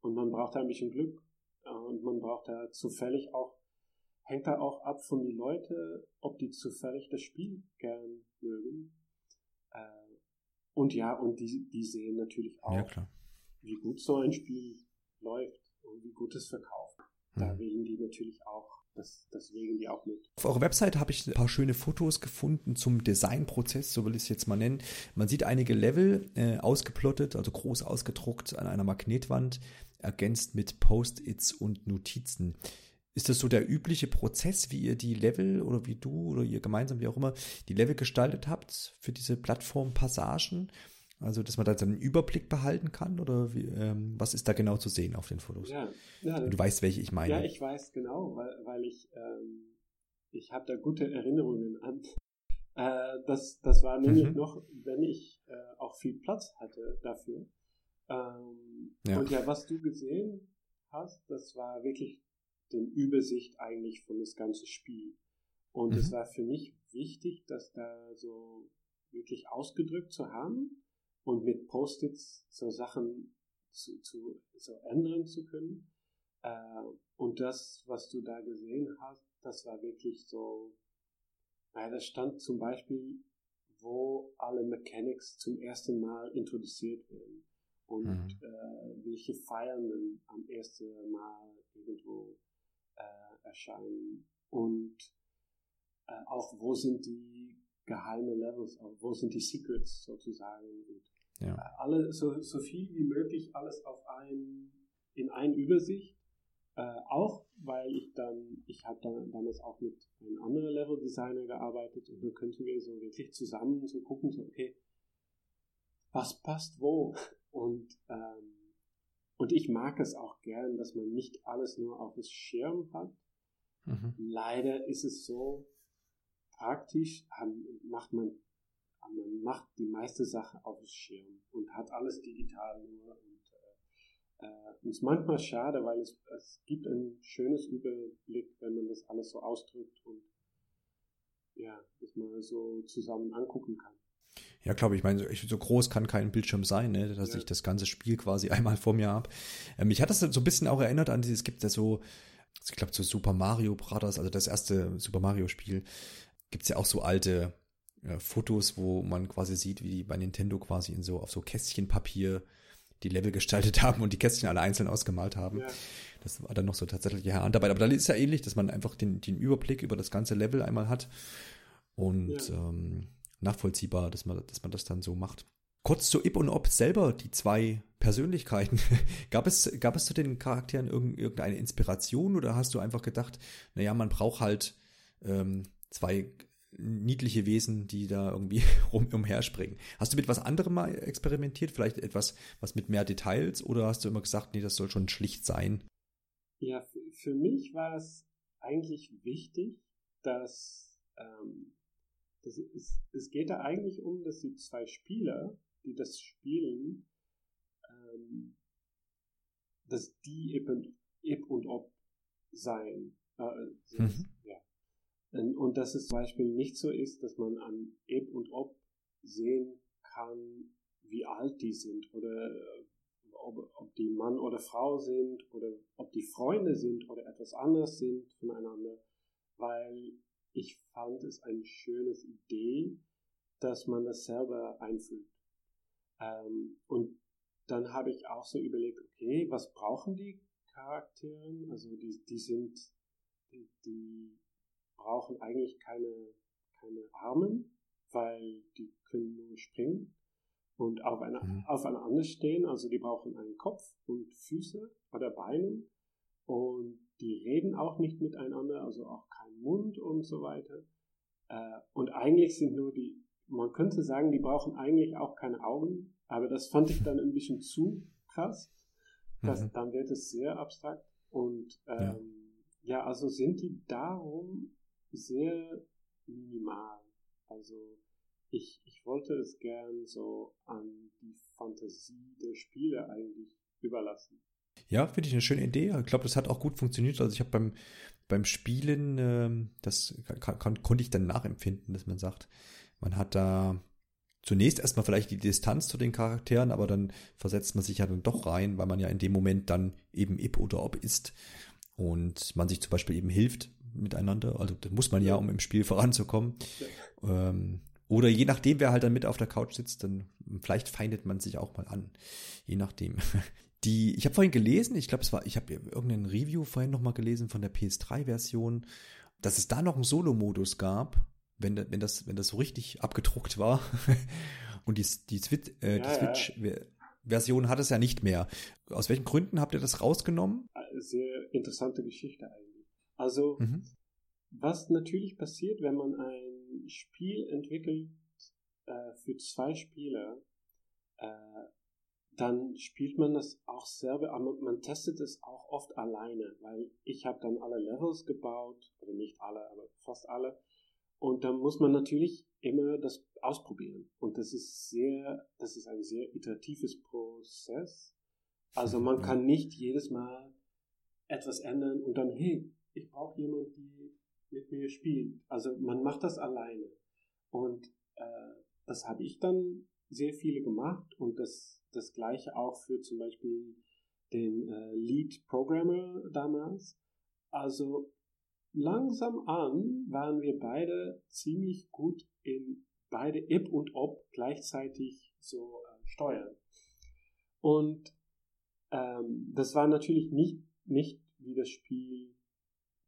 Und man braucht da ein bisschen Glück äh, und man braucht da zufällig auch, hängt da auch ab von den Leuten, ob die zufällig das Spiel gern mögen. Äh, und ja, und die, die sehen natürlich auch, ja, wie gut so ein Spiel läuft und wie gut es verkauft. Da mhm. wählen die natürlich auch das, deswegen die auch mit. Auf eurer Website habe ich ein paar schöne Fotos gefunden zum Designprozess, so will ich es jetzt mal nennen. Man sieht einige Level äh, ausgeplottet, also groß ausgedruckt an einer Magnetwand, ergänzt mit Post-its und Notizen. Ist das so der übliche Prozess, wie ihr die Level oder wie du oder ihr gemeinsam, wie auch immer, die Level gestaltet habt für diese Plattformpassagen? Also, dass man da einen Überblick behalten kann oder wie, ähm, was ist da genau zu sehen auf den Fotos? Ja, ja du weißt, welche ich meine. Ja, ich weiß genau, weil, weil ich, ähm, ich habe da gute Erinnerungen an. Äh, das, das war nämlich mhm. noch, wenn ich äh, auch viel Platz hatte dafür. Ähm, ja. Und ja, was du gesehen hast, das war wirklich den Übersicht eigentlich von das ganze Spiel. Und mhm. es war für mich wichtig, das da so wirklich ausgedrückt zu haben und mit Post-its so Sachen zu, zu so ändern zu können. Äh, und das, was du da gesehen hast, das war wirklich so, naja, da stand zum Beispiel, wo alle Mechanics zum ersten Mal introduziert werden und mhm. äh, welche Feiernden am ersten Mal irgendwo äh, erscheinen und äh, auch wo sind die geheime Levels, wo sind die Secrets sozusagen und ja. Äh, alle, so, so viel wie möglich alles auf ein, in ein Übersicht. Äh, auch weil ich dann, ich habe dann damals auch mit einem anderen Level-Designer gearbeitet und dann könnten wir so wirklich zusammen so gucken, so okay, was passt wo? Und, ähm, und ich mag es auch gern, dass man nicht alles nur auf dem Schirm hat. Mhm. Leider ist es so, praktisch macht man man macht die meiste Sache auf dem Schirm und hat alles digital nur. Und äh, äh, ist manchmal schade, weil es, es gibt ein schönes Überblick, wenn man das alles so ausdrückt und ja, das mal so zusammen angucken kann. Ja, glaube ich, meine, so groß kann kein Bildschirm sein, ne, dass ja. ich das ganze Spiel quasi einmal vor mir habe. Ähm, mich hat das so ein bisschen auch erinnert an dieses, es gibt ja so, ich glaube, so Super Mario Brothers, also das erste Super Mario Spiel, gibt es ja auch so alte äh, Fotos, wo man quasi sieht, wie die bei Nintendo quasi in so auf so Kästchenpapier die Level gestaltet haben und die Kästchen alle einzeln ausgemalt haben. Ja. Das war dann noch so tatsächliche Handarbeit. Aber da ist ja ähnlich, dass man einfach den, den Überblick über das ganze Level einmal hat und ja. ähm, nachvollziehbar, dass man, dass man das dann so macht. Kurz zu Ip und Ob selber, die zwei Persönlichkeiten. gab, es, gab es zu den Charakteren irgendeine Inspiration oder hast du einfach gedacht, naja, man braucht halt ähm, zwei niedliche Wesen, die da irgendwie rum umherspringen. Hast du mit was anderem mal experimentiert? Vielleicht etwas, was mit mehr Details? Oder hast du immer gesagt, nee, das soll schon schlicht sein? Ja, für mich war es eigentlich wichtig, dass, ähm, dass es, es geht da eigentlich um, dass die zwei Spieler, die das spielen, ähm, dass die Ip und, Ip und Ob sein. Äh, mhm. ja, und dass es zum Beispiel nicht so ist, dass man an Eb und Ob sehen kann, wie alt die sind oder äh, ob, ob die Mann oder Frau sind oder ob die Freunde sind oder etwas anderes sind voneinander, weil ich fand es eine schöne Idee, dass man das selber einfühlt. Ähm, und dann habe ich auch so überlegt, okay, was brauchen die Charaktere? Also die, die sind, die, die brauchen eigentlich keine, keine Armen, weil die können nur springen und auf einer, mhm. aufeinander stehen. Also die brauchen einen Kopf und Füße oder Beine und die reden auch nicht miteinander, also auch kein Mund und so weiter. Äh, und eigentlich sind nur die, man könnte sagen, die brauchen eigentlich auch keine Augen, aber das fand ich dann ein bisschen zu krass. Das, mhm. Dann wird es sehr abstrakt. Und ähm, ja. ja, also sind die darum sehr minimal. Also ich, ich wollte es gern so an die Fantasie der Spieler eigentlich überlassen. Ja, finde ich eine schöne Idee. Ich glaube, das hat auch gut funktioniert. Also ich habe beim, beim Spielen, ähm, das kann, kann, konnte ich dann nachempfinden, dass man sagt, man hat da zunächst erstmal vielleicht die Distanz zu den Charakteren, aber dann versetzt man sich ja dann doch rein, weil man ja in dem Moment dann eben Ip oder Ob ist und man sich zum Beispiel eben hilft miteinander. Also das muss man ja, um im Spiel voranzukommen. Ja. Ähm, oder je nachdem, wer halt dann mit auf der Couch sitzt, dann vielleicht feindet man sich auch mal an. Je nachdem. Die, ich habe vorhin gelesen, ich glaube, es war, ich habe irgendein Review vorhin nochmal gelesen von der PS3-Version, dass es da noch einen Solo-Modus gab, wenn, wenn, das, wenn das so richtig abgedruckt war. Und die, die, Switch, äh, die ja, Switch-Version ja. hat es ja nicht mehr. Aus welchen Gründen habt ihr das rausgenommen? Sehr interessante Geschichte eigentlich. Also, mhm. was natürlich passiert, wenn man ein Spiel entwickelt äh, für zwei Spieler, äh, dann spielt man das auch selber, aber man testet es auch oft alleine, weil ich habe dann alle Levels gebaut, oder nicht alle, aber fast alle. Und dann muss man natürlich immer das ausprobieren. Und das ist sehr, das ist ein sehr iteratives Prozess. Also man kann nicht jedes Mal etwas ändern und dann, hey, ich brauche jemanden, die mit mir spielt. Also man macht das alleine. Und äh, das habe ich dann sehr viele gemacht und das, das gleiche auch für zum Beispiel den äh, Lead Programmer damals. Also langsam an waren wir beide ziemlich gut in beide Ip und Op gleichzeitig so äh, steuern. Und ähm, das war natürlich nicht, nicht wie das Spiel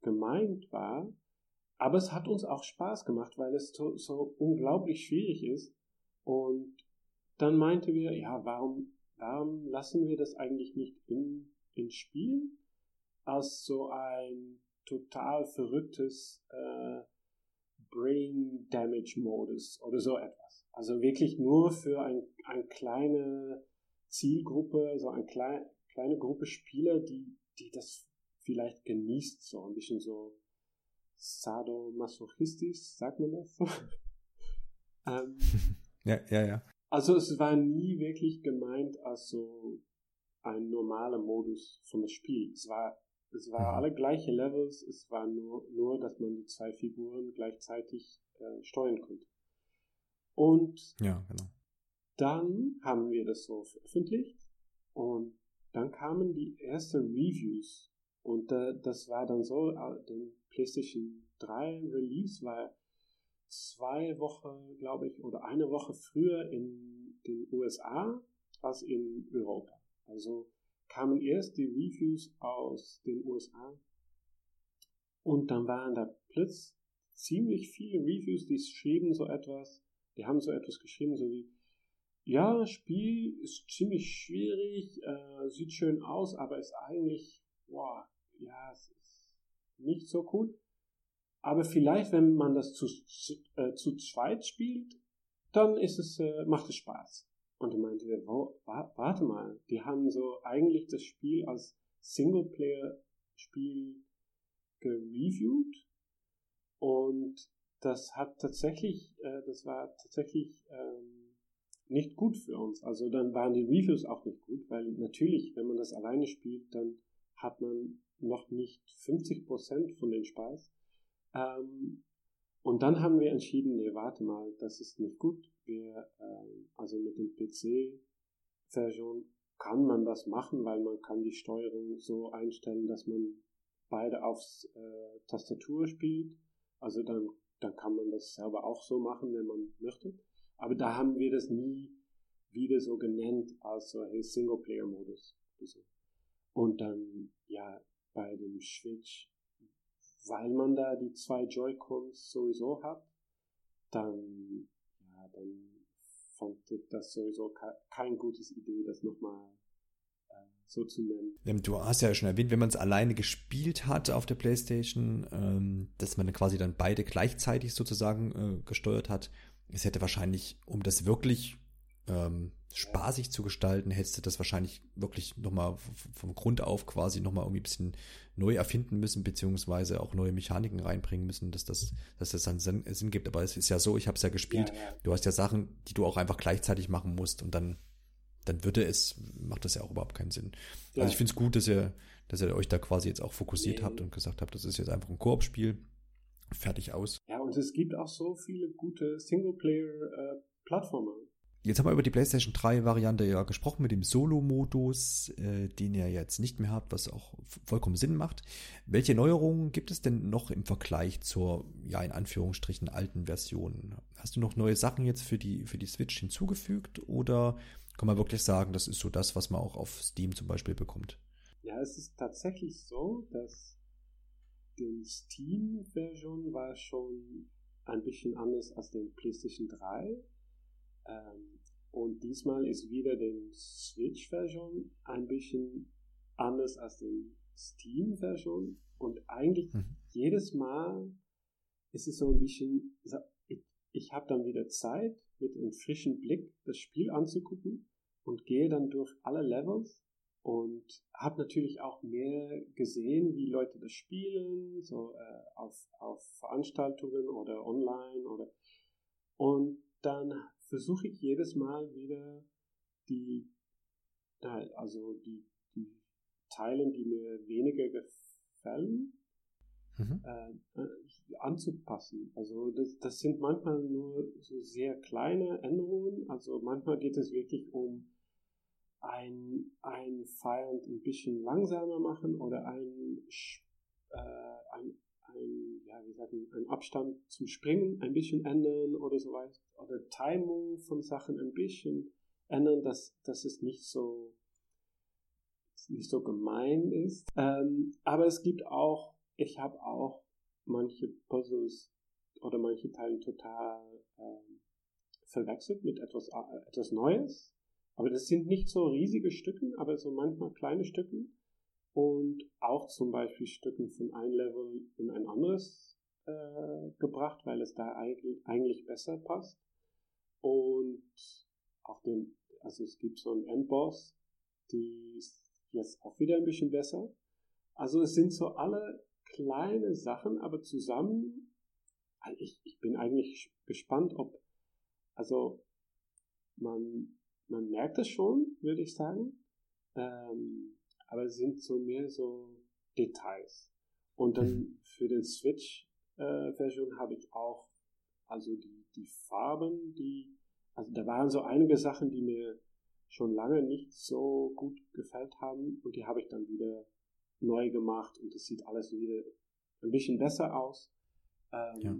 gemeint war, aber es hat uns auch Spaß gemacht, weil es so, so unglaublich schwierig ist. Und dann meinte wir, ja, warum, warum lassen wir das eigentlich nicht in, ins Spiel als so ein total verrücktes äh, Brain Damage Modus oder so etwas. Also wirklich nur für ein, eine kleine Zielgruppe, so eine klein, kleine Gruppe Spieler, die, die das vielleicht genießt, so ein bisschen so sadomasochistisch, sagt man das? ähm, ja, ja, ja. Also es war nie wirklich gemeint als so ein normaler Modus von das Spiel. Es war, es war mhm. alle gleiche Levels, es war nur, nur, dass man die zwei Figuren gleichzeitig äh, steuern konnte. Und ja, genau. dann haben wir das so veröffentlicht und dann kamen die ersten Reviews und äh, das war dann so, äh, den PlayStation 3 Release war zwei Wochen, glaube ich, oder eine Woche früher in den USA als in Europa. Also kamen erst die Reviews aus den USA und dann waren da plötzlich ziemlich viele Reviews, die schrieben so etwas, die haben so etwas geschrieben, so wie, ja, Spiel ist ziemlich schwierig, äh, sieht schön aus, aber ist eigentlich, boah, ja, es ist nicht so cool. Aber vielleicht, wenn man das zu, zu, äh, zu zweit spielt, dann ist es, äh, macht es Spaß. Und er meinte, wo, warte mal, die haben so eigentlich das Spiel als Singleplayer-Spiel gereviewt und das hat tatsächlich, äh, das war tatsächlich ähm, nicht gut für uns. Also dann waren die Reviews auch nicht gut, weil natürlich, wenn man das alleine spielt, dann hat man noch nicht 50% von den Spaß. Ähm, und dann haben wir entschieden, nee, warte mal, das ist nicht gut. Wir, ähm, also mit dem PC-Version kann man das machen, weil man kann die Steuerung so einstellen, dass man beide aufs äh, Tastatur spielt. Also dann, dann kann man das selber auch so machen, wenn man möchte. Aber da haben wir das nie wieder so genannt als so hey, Singleplayer-Modus. Und dann, ja, bei dem Switch weil man da die zwei Joy-Cons sowieso hat, dann, ja, dann fand ich das sowieso ke kein gutes Idee, das nochmal äh, so zu nennen. Du hast ja schon erwähnt, wenn man es alleine gespielt hat auf der Playstation, ähm, dass man quasi dann beide gleichzeitig sozusagen äh, gesteuert hat. Es hätte wahrscheinlich, um das wirklich ähm, spaßig zu gestalten, hättest du das wahrscheinlich wirklich nochmal vom Grund auf quasi nochmal irgendwie ein bisschen neu erfinden müssen, beziehungsweise auch neue Mechaniken reinbringen müssen, dass das, dass das dann Sinn, Sinn gibt. Aber es ist ja so, ich habe es ja gespielt, ja, ja. du hast ja Sachen, die du auch einfach gleichzeitig machen musst und dann, dann würde es, macht das ja auch überhaupt keinen Sinn. Ja. Also ich finde es gut, dass ihr, dass ihr euch da quasi jetzt auch fokussiert nee. habt und gesagt habt, das ist jetzt einfach ein Koop-Spiel. Fertig aus. Ja, und es gibt auch so viele gute Singleplayer-Plattformer. Äh, Jetzt haben wir über die PlayStation 3 Variante ja gesprochen mit dem Solo-Modus, äh, den ihr jetzt nicht mehr habt, was auch vollkommen Sinn macht. Welche Neuerungen gibt es denn noch im Vergleich zur, ja, in Anführungsstrichen alten Version? Hast du noch neue Sachen jetzt für die, für die Switch hinzugefügt oder kann man wirklich sagen, das ist so das, was man auch auf Steam zum Beispiel bekommt. Ja, es ist tatsächlich so, dass die Steam-Version war schon ein bisschen anders als den PlayStation 3. Ähm, und diesmal ist wieder die Switch-Version ein bisschen anders als die Steam-Version. Und eigentlich mhm. jedes Mal ist es so ein bisschen, ich, ich habe dann wieder Zeit, mit einem frischen Blick das Spiel anzugucken und gehe dann durch alle Levels und habe natürlich auch mehr gesehen, wie Leute das spielen, so äh, auf, auf Veranstaltungen oder online oder und dann versuche ich jedes Mal wieder die also die, die Teile, die mir weniger gefallen, mhm. äh, anzupassen. Also das, das sind manchmal nur so sehr kleine Änderungen. Also manchmal geht es wirklich um ein, ein Feind ein bisschen langsamer machen oder ein, äh, ein, ein, wie sagen, ein Abstand zum Springen ein bisschen ändern oder so weiter. Oder Timing von Sachen ein bisschen ändern, dass, dass es nicht so nicht so gemein ist. Ähm, aber es gibt auch, ich habe auch manche Puzzles oder manche Teile total ähm, verwechselt mit etwas, äh, etwas Neues. Aber das sind nicht so riesige Stücken, aber so manchmal kleine Stücken. Und auch zum Beispiel Stücken von einem Level in ein anderes äh, gebracht, weil es da eigentlich, eigentlich besser passt. Und auch den, also es gibt so einen Endboss, die ist jetzt auch wieder ein bisschen besser. Also es sind so alle kleine Sachen, aber zusammen, ich, ich bin eigentlich gespannt, ob, also man man merkt es schon, würde ich sagen. Ähm, aber es sind so mehr so Details. Und dann mhm. für den Switch-Version äh, habe ich auch, also die, die Farben, die, also da waren so einige Sachen, die mir schon lange nicht so gut gefällt haben und die habe ich dann wieder neu gemacht und es sieht alles wieder ein bisschen besser aus. Ähm, ja.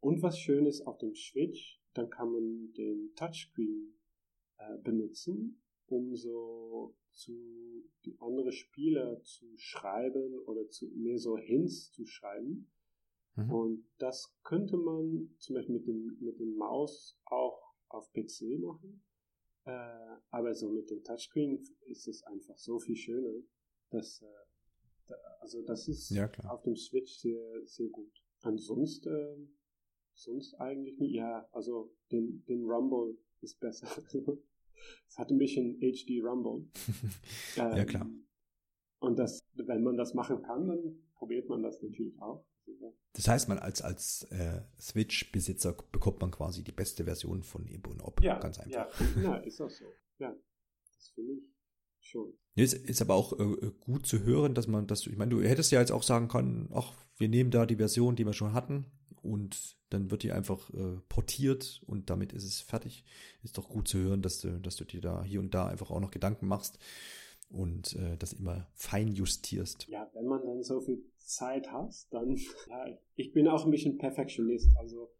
Und was schön ist auf dem Switch, dann kann man den Touchscreen äh, benutzen, um so zu die andere Spieler zu schreiben oder zu mehr so Hints zu schreiben. Mhm. Und das könnte man zum Beispiel mit dem, mit dem Maus auch auf PC machen. Äh, aber so mit dem Touchscreen ist es einfach so viel schöner, dass, äh, da, also das ist ja, auf dem Switch sehr, sehr gut. Ansonsten, äh, sonst eigentlich nicht, ja, also den, den Rumble ist besser. Es hat ein bisschen HD Rumble. ähm, ja, klar. Und das, wenn man das machen kann, dann probiert man das natürlich auch. Das heißt, man als, als äh, Switch-Besitzer bekommt man quasi die beste Version von Ebo und Ob. Ja, ganz einfach. Ja, ja ist auch so. Ja, das finde ich schon. Ist, ist aber auch äh, gut zu hören, dass man das, ich meine, du hättest ja jetzt auch sagen können, ach, wir nehmen da die Version, die wir schon hatten und dann wird die einfach äh, portiert und damit ist es fertig. Ist doch gut zu hören, dass du, dass du dir da hier und da einfach auch noch Gedanken machst und äh, das immer fein justierst. Ja, wenn man dann so viel Zeit hat, dann, ja, ich bin auch ein bisschen Perfektionist, also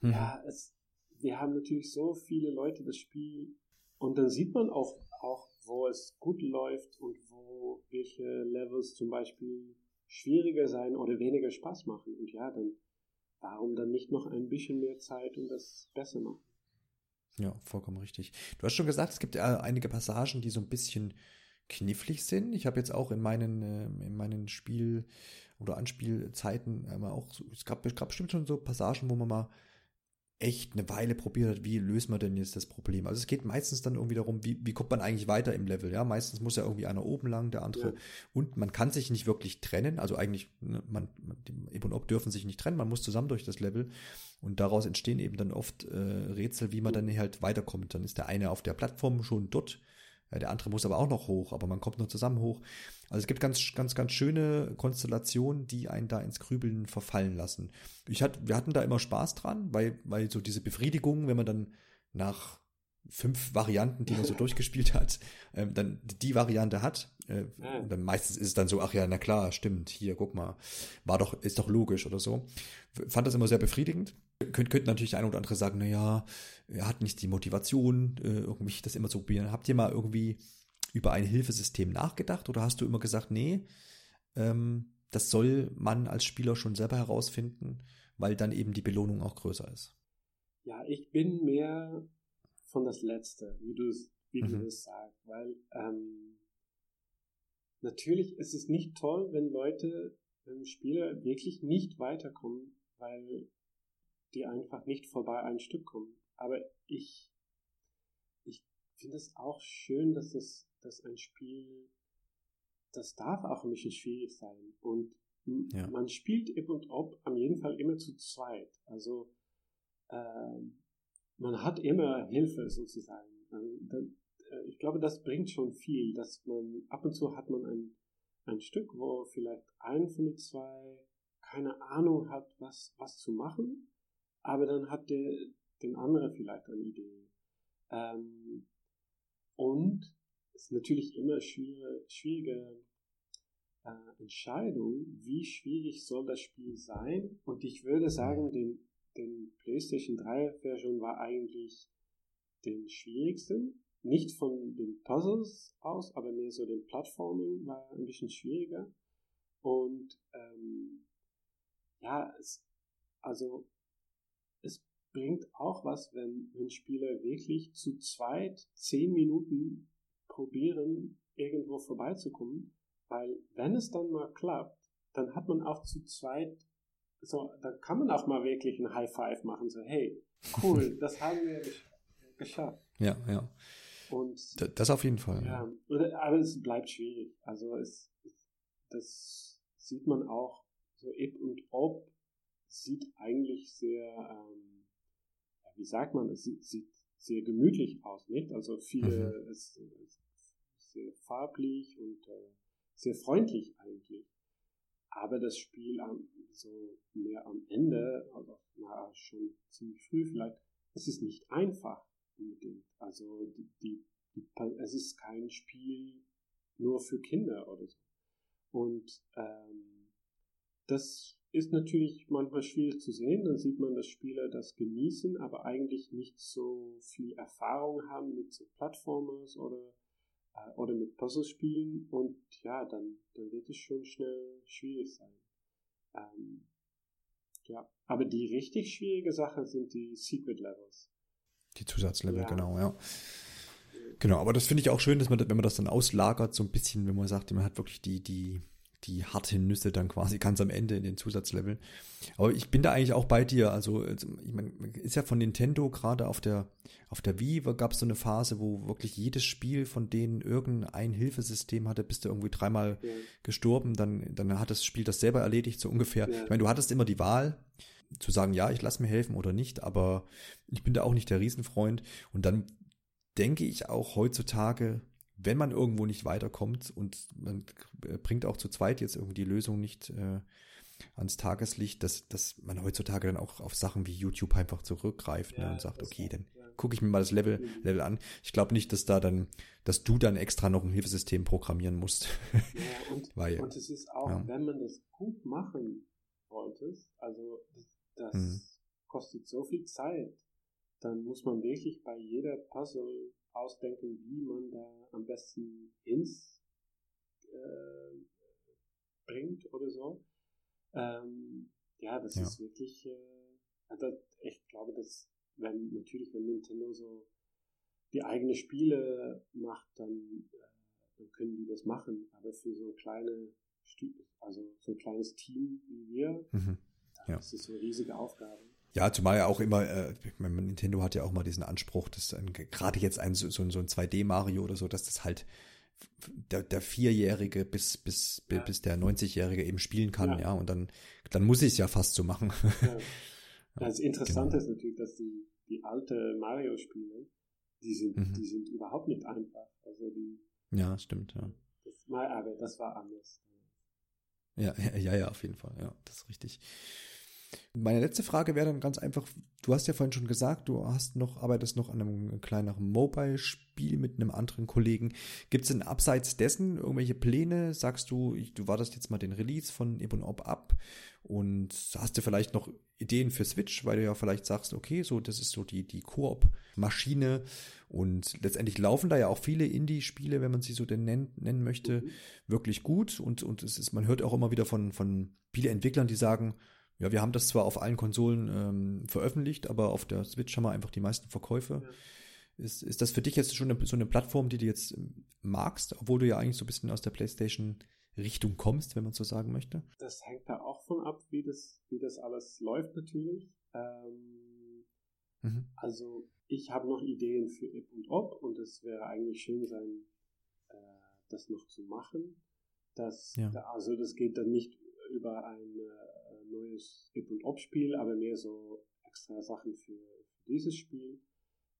hm. ja, es, wir haben natürlich so viele Leute das Spiel und dann sieht man auch, auch, wo es gut läuft und wo welche Levels zum Beispiel schwieriger sein oder weniger Spaß machen. Und ja, dann warum dann nicht noch ein bisschen mehr Zeit und das besser machen? Ja, vollkommen richtig. Du hast schon gesagt, es gibt äh, einige Passagen, die so ein bisschen knifflig sind. Ich habe jetzt auch in meinen, äh, in meinen Spiel- oder Anspielzeiten immer auch, es gab, es gab bestimmt schon so Passagen, wo man mal echt eine Weile probiert hat, wie löst man denn jetzt das Problem. Also es geht meistens dann irgendwie darum, wie, wie kommt man eigentlich weiter im Level. Ja, meistens muss ja irgendwie einer oben lang, der andere. Ja. Und man kann sich nicht wirklich trennen. Also eigentlich, ne, man, Eb und Ob dürfen sich nicht trennen. Man muss zusammen durch das Level. Und daraus entstehen eben dann oft äh, Rätsel, wie man dann halt weiterkommt. Dann ist der eine auf der Plattform schon dort der andere muss aber auch noch hoch, aber man kommt nur zusammen hoch. Also es gibt ganz, ganz, ganz schöne Konstellationen, die einen da ins Grübeln verfallen lassen. Ich hatte, wir hatten da immer Spaß dran, weil, weil so diese Befriedigung, wenn man dann nach fünf Varianten, die man so durchgespielt hat, ähm, dann die Variante hat. Äh, und dann meistens ist es dann so, ach ja, na klar, stimmt, hier, guck mal, war doch, ist doch logisch oder so. Fand das immer sehr befriedigend. Könnt, könnte natürlich ein oder andere sagen, na ja, er hat nicht die Motivation, äh, irgendwie das immer zu probieren. Habt ihr mal irgendwie über ein Hilfesystem nachgedacht oder hast du immer gesagt, nee, ähm, das soll man als Spieler schon selber herausfinden, weil dann eben die Belohnung auch größer ist? Ja, ich bin mehr von das Letzte, wie du es wie mhm. du das sagst, weil ähm, natürlich ist es nicht toll, wenn Leute, wenn Spieler wirklich nicht weiterkommen, weil die einfach nicht vorbei ein Stück kommen. Aber ich, ich finde es auch schön, dass es, dass ein Spiel, das darf auch ein bisschen schwierig sein. Und ja. man spielt eben und ob am jeden Fall immer zu zweit. Also äh, man hat immer Hilfe sozusagen. Also, äh, ich glaube, das bringt schon viel, dass man ab und zu hat man ein, ein Stück, wo vielleicht ein von den zwei keine Ahnung hat, was, was zu machen, aber dann hat der, den anderen vielleicht eine Idee. Ähm, und es ist natürlich immer schwierige, schwierige äh, Entscheidung, wie schwierig soll das Spiel sein. Und ich würde sagen, den, den PlayStation 3 Version war eigentlich den schwierigsten, nicht von den Puzzles aus, aber mehr so den Plattforming war ein bisschen schwieriger. Und ähm, ja, es, also bringt auch was, wenn, wenn Spieler wirklich zu zweit zehn Minuten probieren, irgendwo vorbeizukommen, weil wenn es dann mal klappt, dann hat man auch zu zweit, so, da kann man auch mal wirklich ein High Five machen, so, hey, cool, das haben wir geschafft. Ja, ja. Und das auf jeden Fall. Ja, ja. aber es bleibt schwierig. Also es, das sieht man auch so Ib und Ob sieht eigentlich sehr, ähm, wie sagt man, es sieht, sieht, sehr gemütlich aus, nicht? Also viele, mhm. es, es sehr farblich und äh, sehr freundlich eigentlich. Aber das Spiel am, so mehr am Ende, also na, schon ziemlich früh vielleicht, es ist nicht einfach unbedingt. Also die, die, die, es ist kein Spiel nur für Kinder oder so. Und ähm, das ist natürlich manchmal schwierig zu sehen. Dann sieht man, dass Spieler das genießen, aber eigentlich nicht so viel Erfahrung haben mit so Plattformers oder, äh, oder mit Puzzlespielen. Und ja, dann, dann wird es schon schnell schwierig sein. Ähm, ja, aber die richtig schwierige Sache sind die Secret Levels. Die Zusatzlevel, ja. genau, ja. Genau, aber das finde ich auch schön, dass man, wenn man das dann auslagert, so ein bisschen, wenn man sagt, man hat wirklich die, die, die harte Nüsse dann quasi ganz am Ende in den Zusatzleveln. Aber ich bin da eigentlich auch bei dir. Also, also ich meine, ist ja von Nintendo gerade auf der, auf der Wii gab es so eine Phase, wo wirklich jedes Spiel von denen irgendein Hilfesystem hatte, bist du irgendwie dreimal ja. gestorben, dann, dann hat das Spiel das selber erledigt, so ungefähr. Ja. Ich meine, du hattest immer die Wahl, zu sagen, ja, ich lasse mir helfen oder nicht, aber ich bin da auch nicht der Riesenfreund. Und dann denke ich auch heutzutage, wenn man irgendwo nicht weiterkommt und man bringt auch zu zweit jetzt irgendwie die Lösung nicht äh, ans Tageslicht, dass, dass man heutzutage dann auch auf Sachen wie YouTube einfach zurückgreift ne, ja, ne, und sagt, okay, dann gucke ich mir mal das Level, mhm. Level an. Ich glaube nicht, dass da dann, dass du dann extra noch ein Hilfesystem programmieren musst. Ja, und, Weil, und es ist auch, ja. wenn man das gut machen wolltest, also das mhm. kostet so viel Zeit, dann muss man wirklich bei jeder Puzzle ausdenken, wie man da am besten ins äh, bringt oder so. Ähm, ja, das ja. ist wirklich, äh, also ich glaube, dass wenn natürlich, wenn Nintendo so die eigene Spiele macht, dann, äh, dann können die das machen. Aber für so kleine, also so ein kleines Team wie wir, mhm. ja. das ist so eine riesige Aufgabe. Ja, zumal ja auch immer, äh, Nintendo hat ja auch mal diesen Anspruch, dass gerade jetzt ein so, so ein 2D-Mario oder so, dass das halt der, der Vierjährige bis, bis, ja. bis der 90-Jährige eben spielen kann, ja. ja, und dann, dann muss ich es ja fast so machen. Ja. Das Interessante genau. ist natürlich, dass die, die alte Mario-Spiele, die sind, mhm. die sind überhaupt nicht einfach. Also die. Ja, stimmt, ja. Das, aber das war anders. Ja, ja, ja, auf jeden Fall, ja, das ist richtig. Meine letzte Frage wäre dann ganz einfach, du hast ja vorhin schon gesagt, du hast noch, arbeitest noch an einem kleineren Mobile-Spiel mit einem anderen Kollegen. Gibt es denn abseits dessen irgendwelche Pläne? Sagst du, du wartest jetzt mal den Release von Ibn Ob ab und hast du vielleicht noch Ideen für Switch, weil du ja vielleicht sagst, okay, so das ist so die, die Koop-Maschine und letztendlich laufen da ja auch viele Indie-Spiele, wenn man sie so denn nennen, nennen möchte, mhm. wirklich gut und, und es ist, man hört auch immer wieder von, von Spieleentwicklern, die sagen, ja, wir haben das zwar auf allen Konsolen ähm, veröffentlicht, aber auf der Switch haben wir einfach die meisten Verkäufe. Ja. Ist, ist das für dich jetzt schon eine, so eine Plattform, die du jetzt ähm, magst, obwohl du ja eigentlich so ein bisschen aus der PlayStation Richtung kommst, wenn man so sagen möchte? Das hängt da auch von ab, wie das, wie das alles läuft natürlich. Ähm, mhm. Also ich habe noch Ideen für Ip und Ob und es wäre eigentlich schön sein, äh, das noch zu machen. Das, ja. Also das geht dann nicht über ein äh, neues Ip und Ob Spiel, aber mehr so extra Sachen für, für dieses Spiel.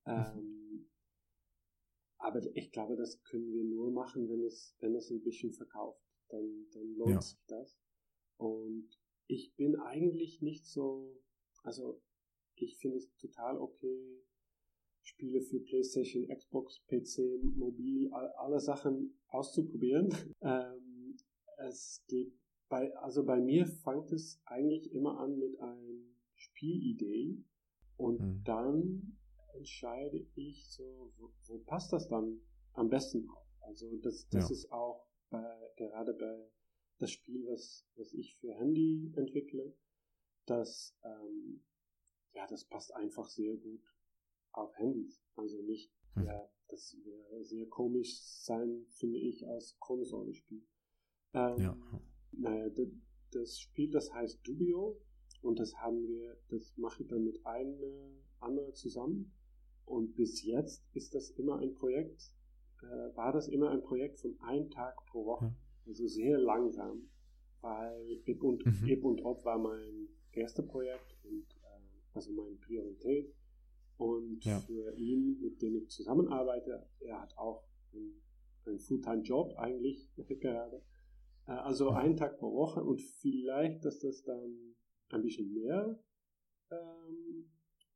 Mhm. Ähm, aber ich glaube, das können wir nur machen, wenn es, wenn es ein bisschen verkauft. Dann, dann lohnt ja. sich das. Und ich bin eigentlich nicht so, also ich finde es total okay, Spiele für PlayStation, Xbox, PC, Mobil, all, alle Sachen auszuprobieren. ähm, es geht bei, also bei mir fängt es eigentlich immer an mit einer Spielidee und mhm. dann entscheide ich so, wo, wo, passt das dann am besten auf? Also das, das ja. ist auch bei, gerade bei das Spiel, was, was ich für Handy entwickle, das, ähm, ja, das passt einfach sehr gut auf Handys. Also nicht, hm. ja, das wäre sehr komisch sein, finde ich, als Konsolenspiel. Ähm, ja. Naja, das Spiel, das heißt Dubio und das haben wir, das mache ich dann mit einem anderen zusammen und bis jetzt ist das immer ein Projekt, äh, war das immer ein Projekt von einem Tag pro Woche. Also sehr langsam, weil Ib und, mhm. Ib und Ob war mein erstes Projekt und äh, also meine Priorität. Und ja. für ihn, mit dem ich zusammenarbeite, er hat auch einen, einen Fulltime-Job eigentlich gerade. Äh, also einen Tag pro Woche und vielleicht, dass das dann ein bisschen mehr ähm,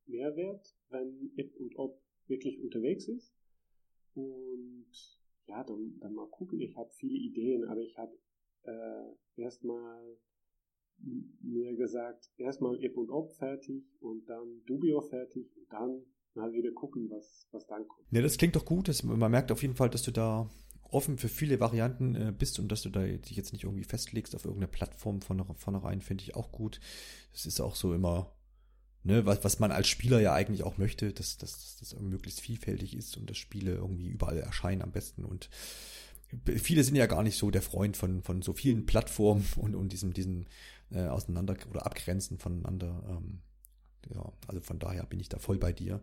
Mehrwert, wenn Ip und Ob wirklich unterwegs ist. Und ja, dann, dann mal gucken. Ich habe viele Ideen, aber ich habe äh, erstmal mir gesagt, erstmal Ip und Ob fertig und dann Dubio fertig und dann mal wieder gucken, was, was dann kommt. Ja, das klingt doch gut. Man merkt auf jeden Fall, dass du da offen für viele Varianten äh, bist und dass du da dich jetzt nicht irgendwie festlegst auf irgendeine Plattform von vornherein, finde ich auch gut. Es ist auch so immer ne, was, was man als Spieler ja eigentlich auch möchte, dass das dass möglichst vielfältig ist und dass Spiele irgendwie überall erscheinen am besten und viele sind ja gar nicht so der Freund von, von so vielen Plattformen und, und diesem, diesem äh, Auseinander- oder Abgrenzen voneinander. Ähm, ja, also von daher bin ich da voll bei dir.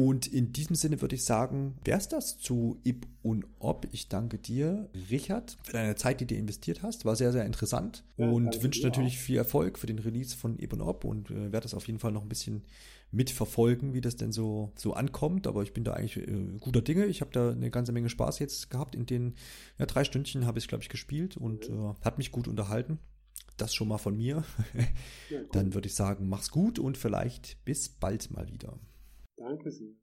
Und in diesem Sinne würde ich sagen, wär's das zu Ib und Ob. Ich danke dir, Richard, für deine Zeit, die du investiert hast. War sehr, sehr interessant ja, und wünsche natürlich viel Erfolg für den Release von Ib und Ob und äh, werde das auf jeden Fall noch ein bisschen mitverfolgen, wie das denn so, so ankommt. Aber ich bin da eigentlich äh, guter Dinge. Ich habe da eine ganze Menge Spaß jetzt gehabt. In den ja, drei Stündchen habe ich, glaube ich, gespielt und äh, hat mich gut unterhalten. Das schon mal von mir. Dann würde ich sagen, mach's gut und vielleicht bis bald mal wieder. Danke sehr.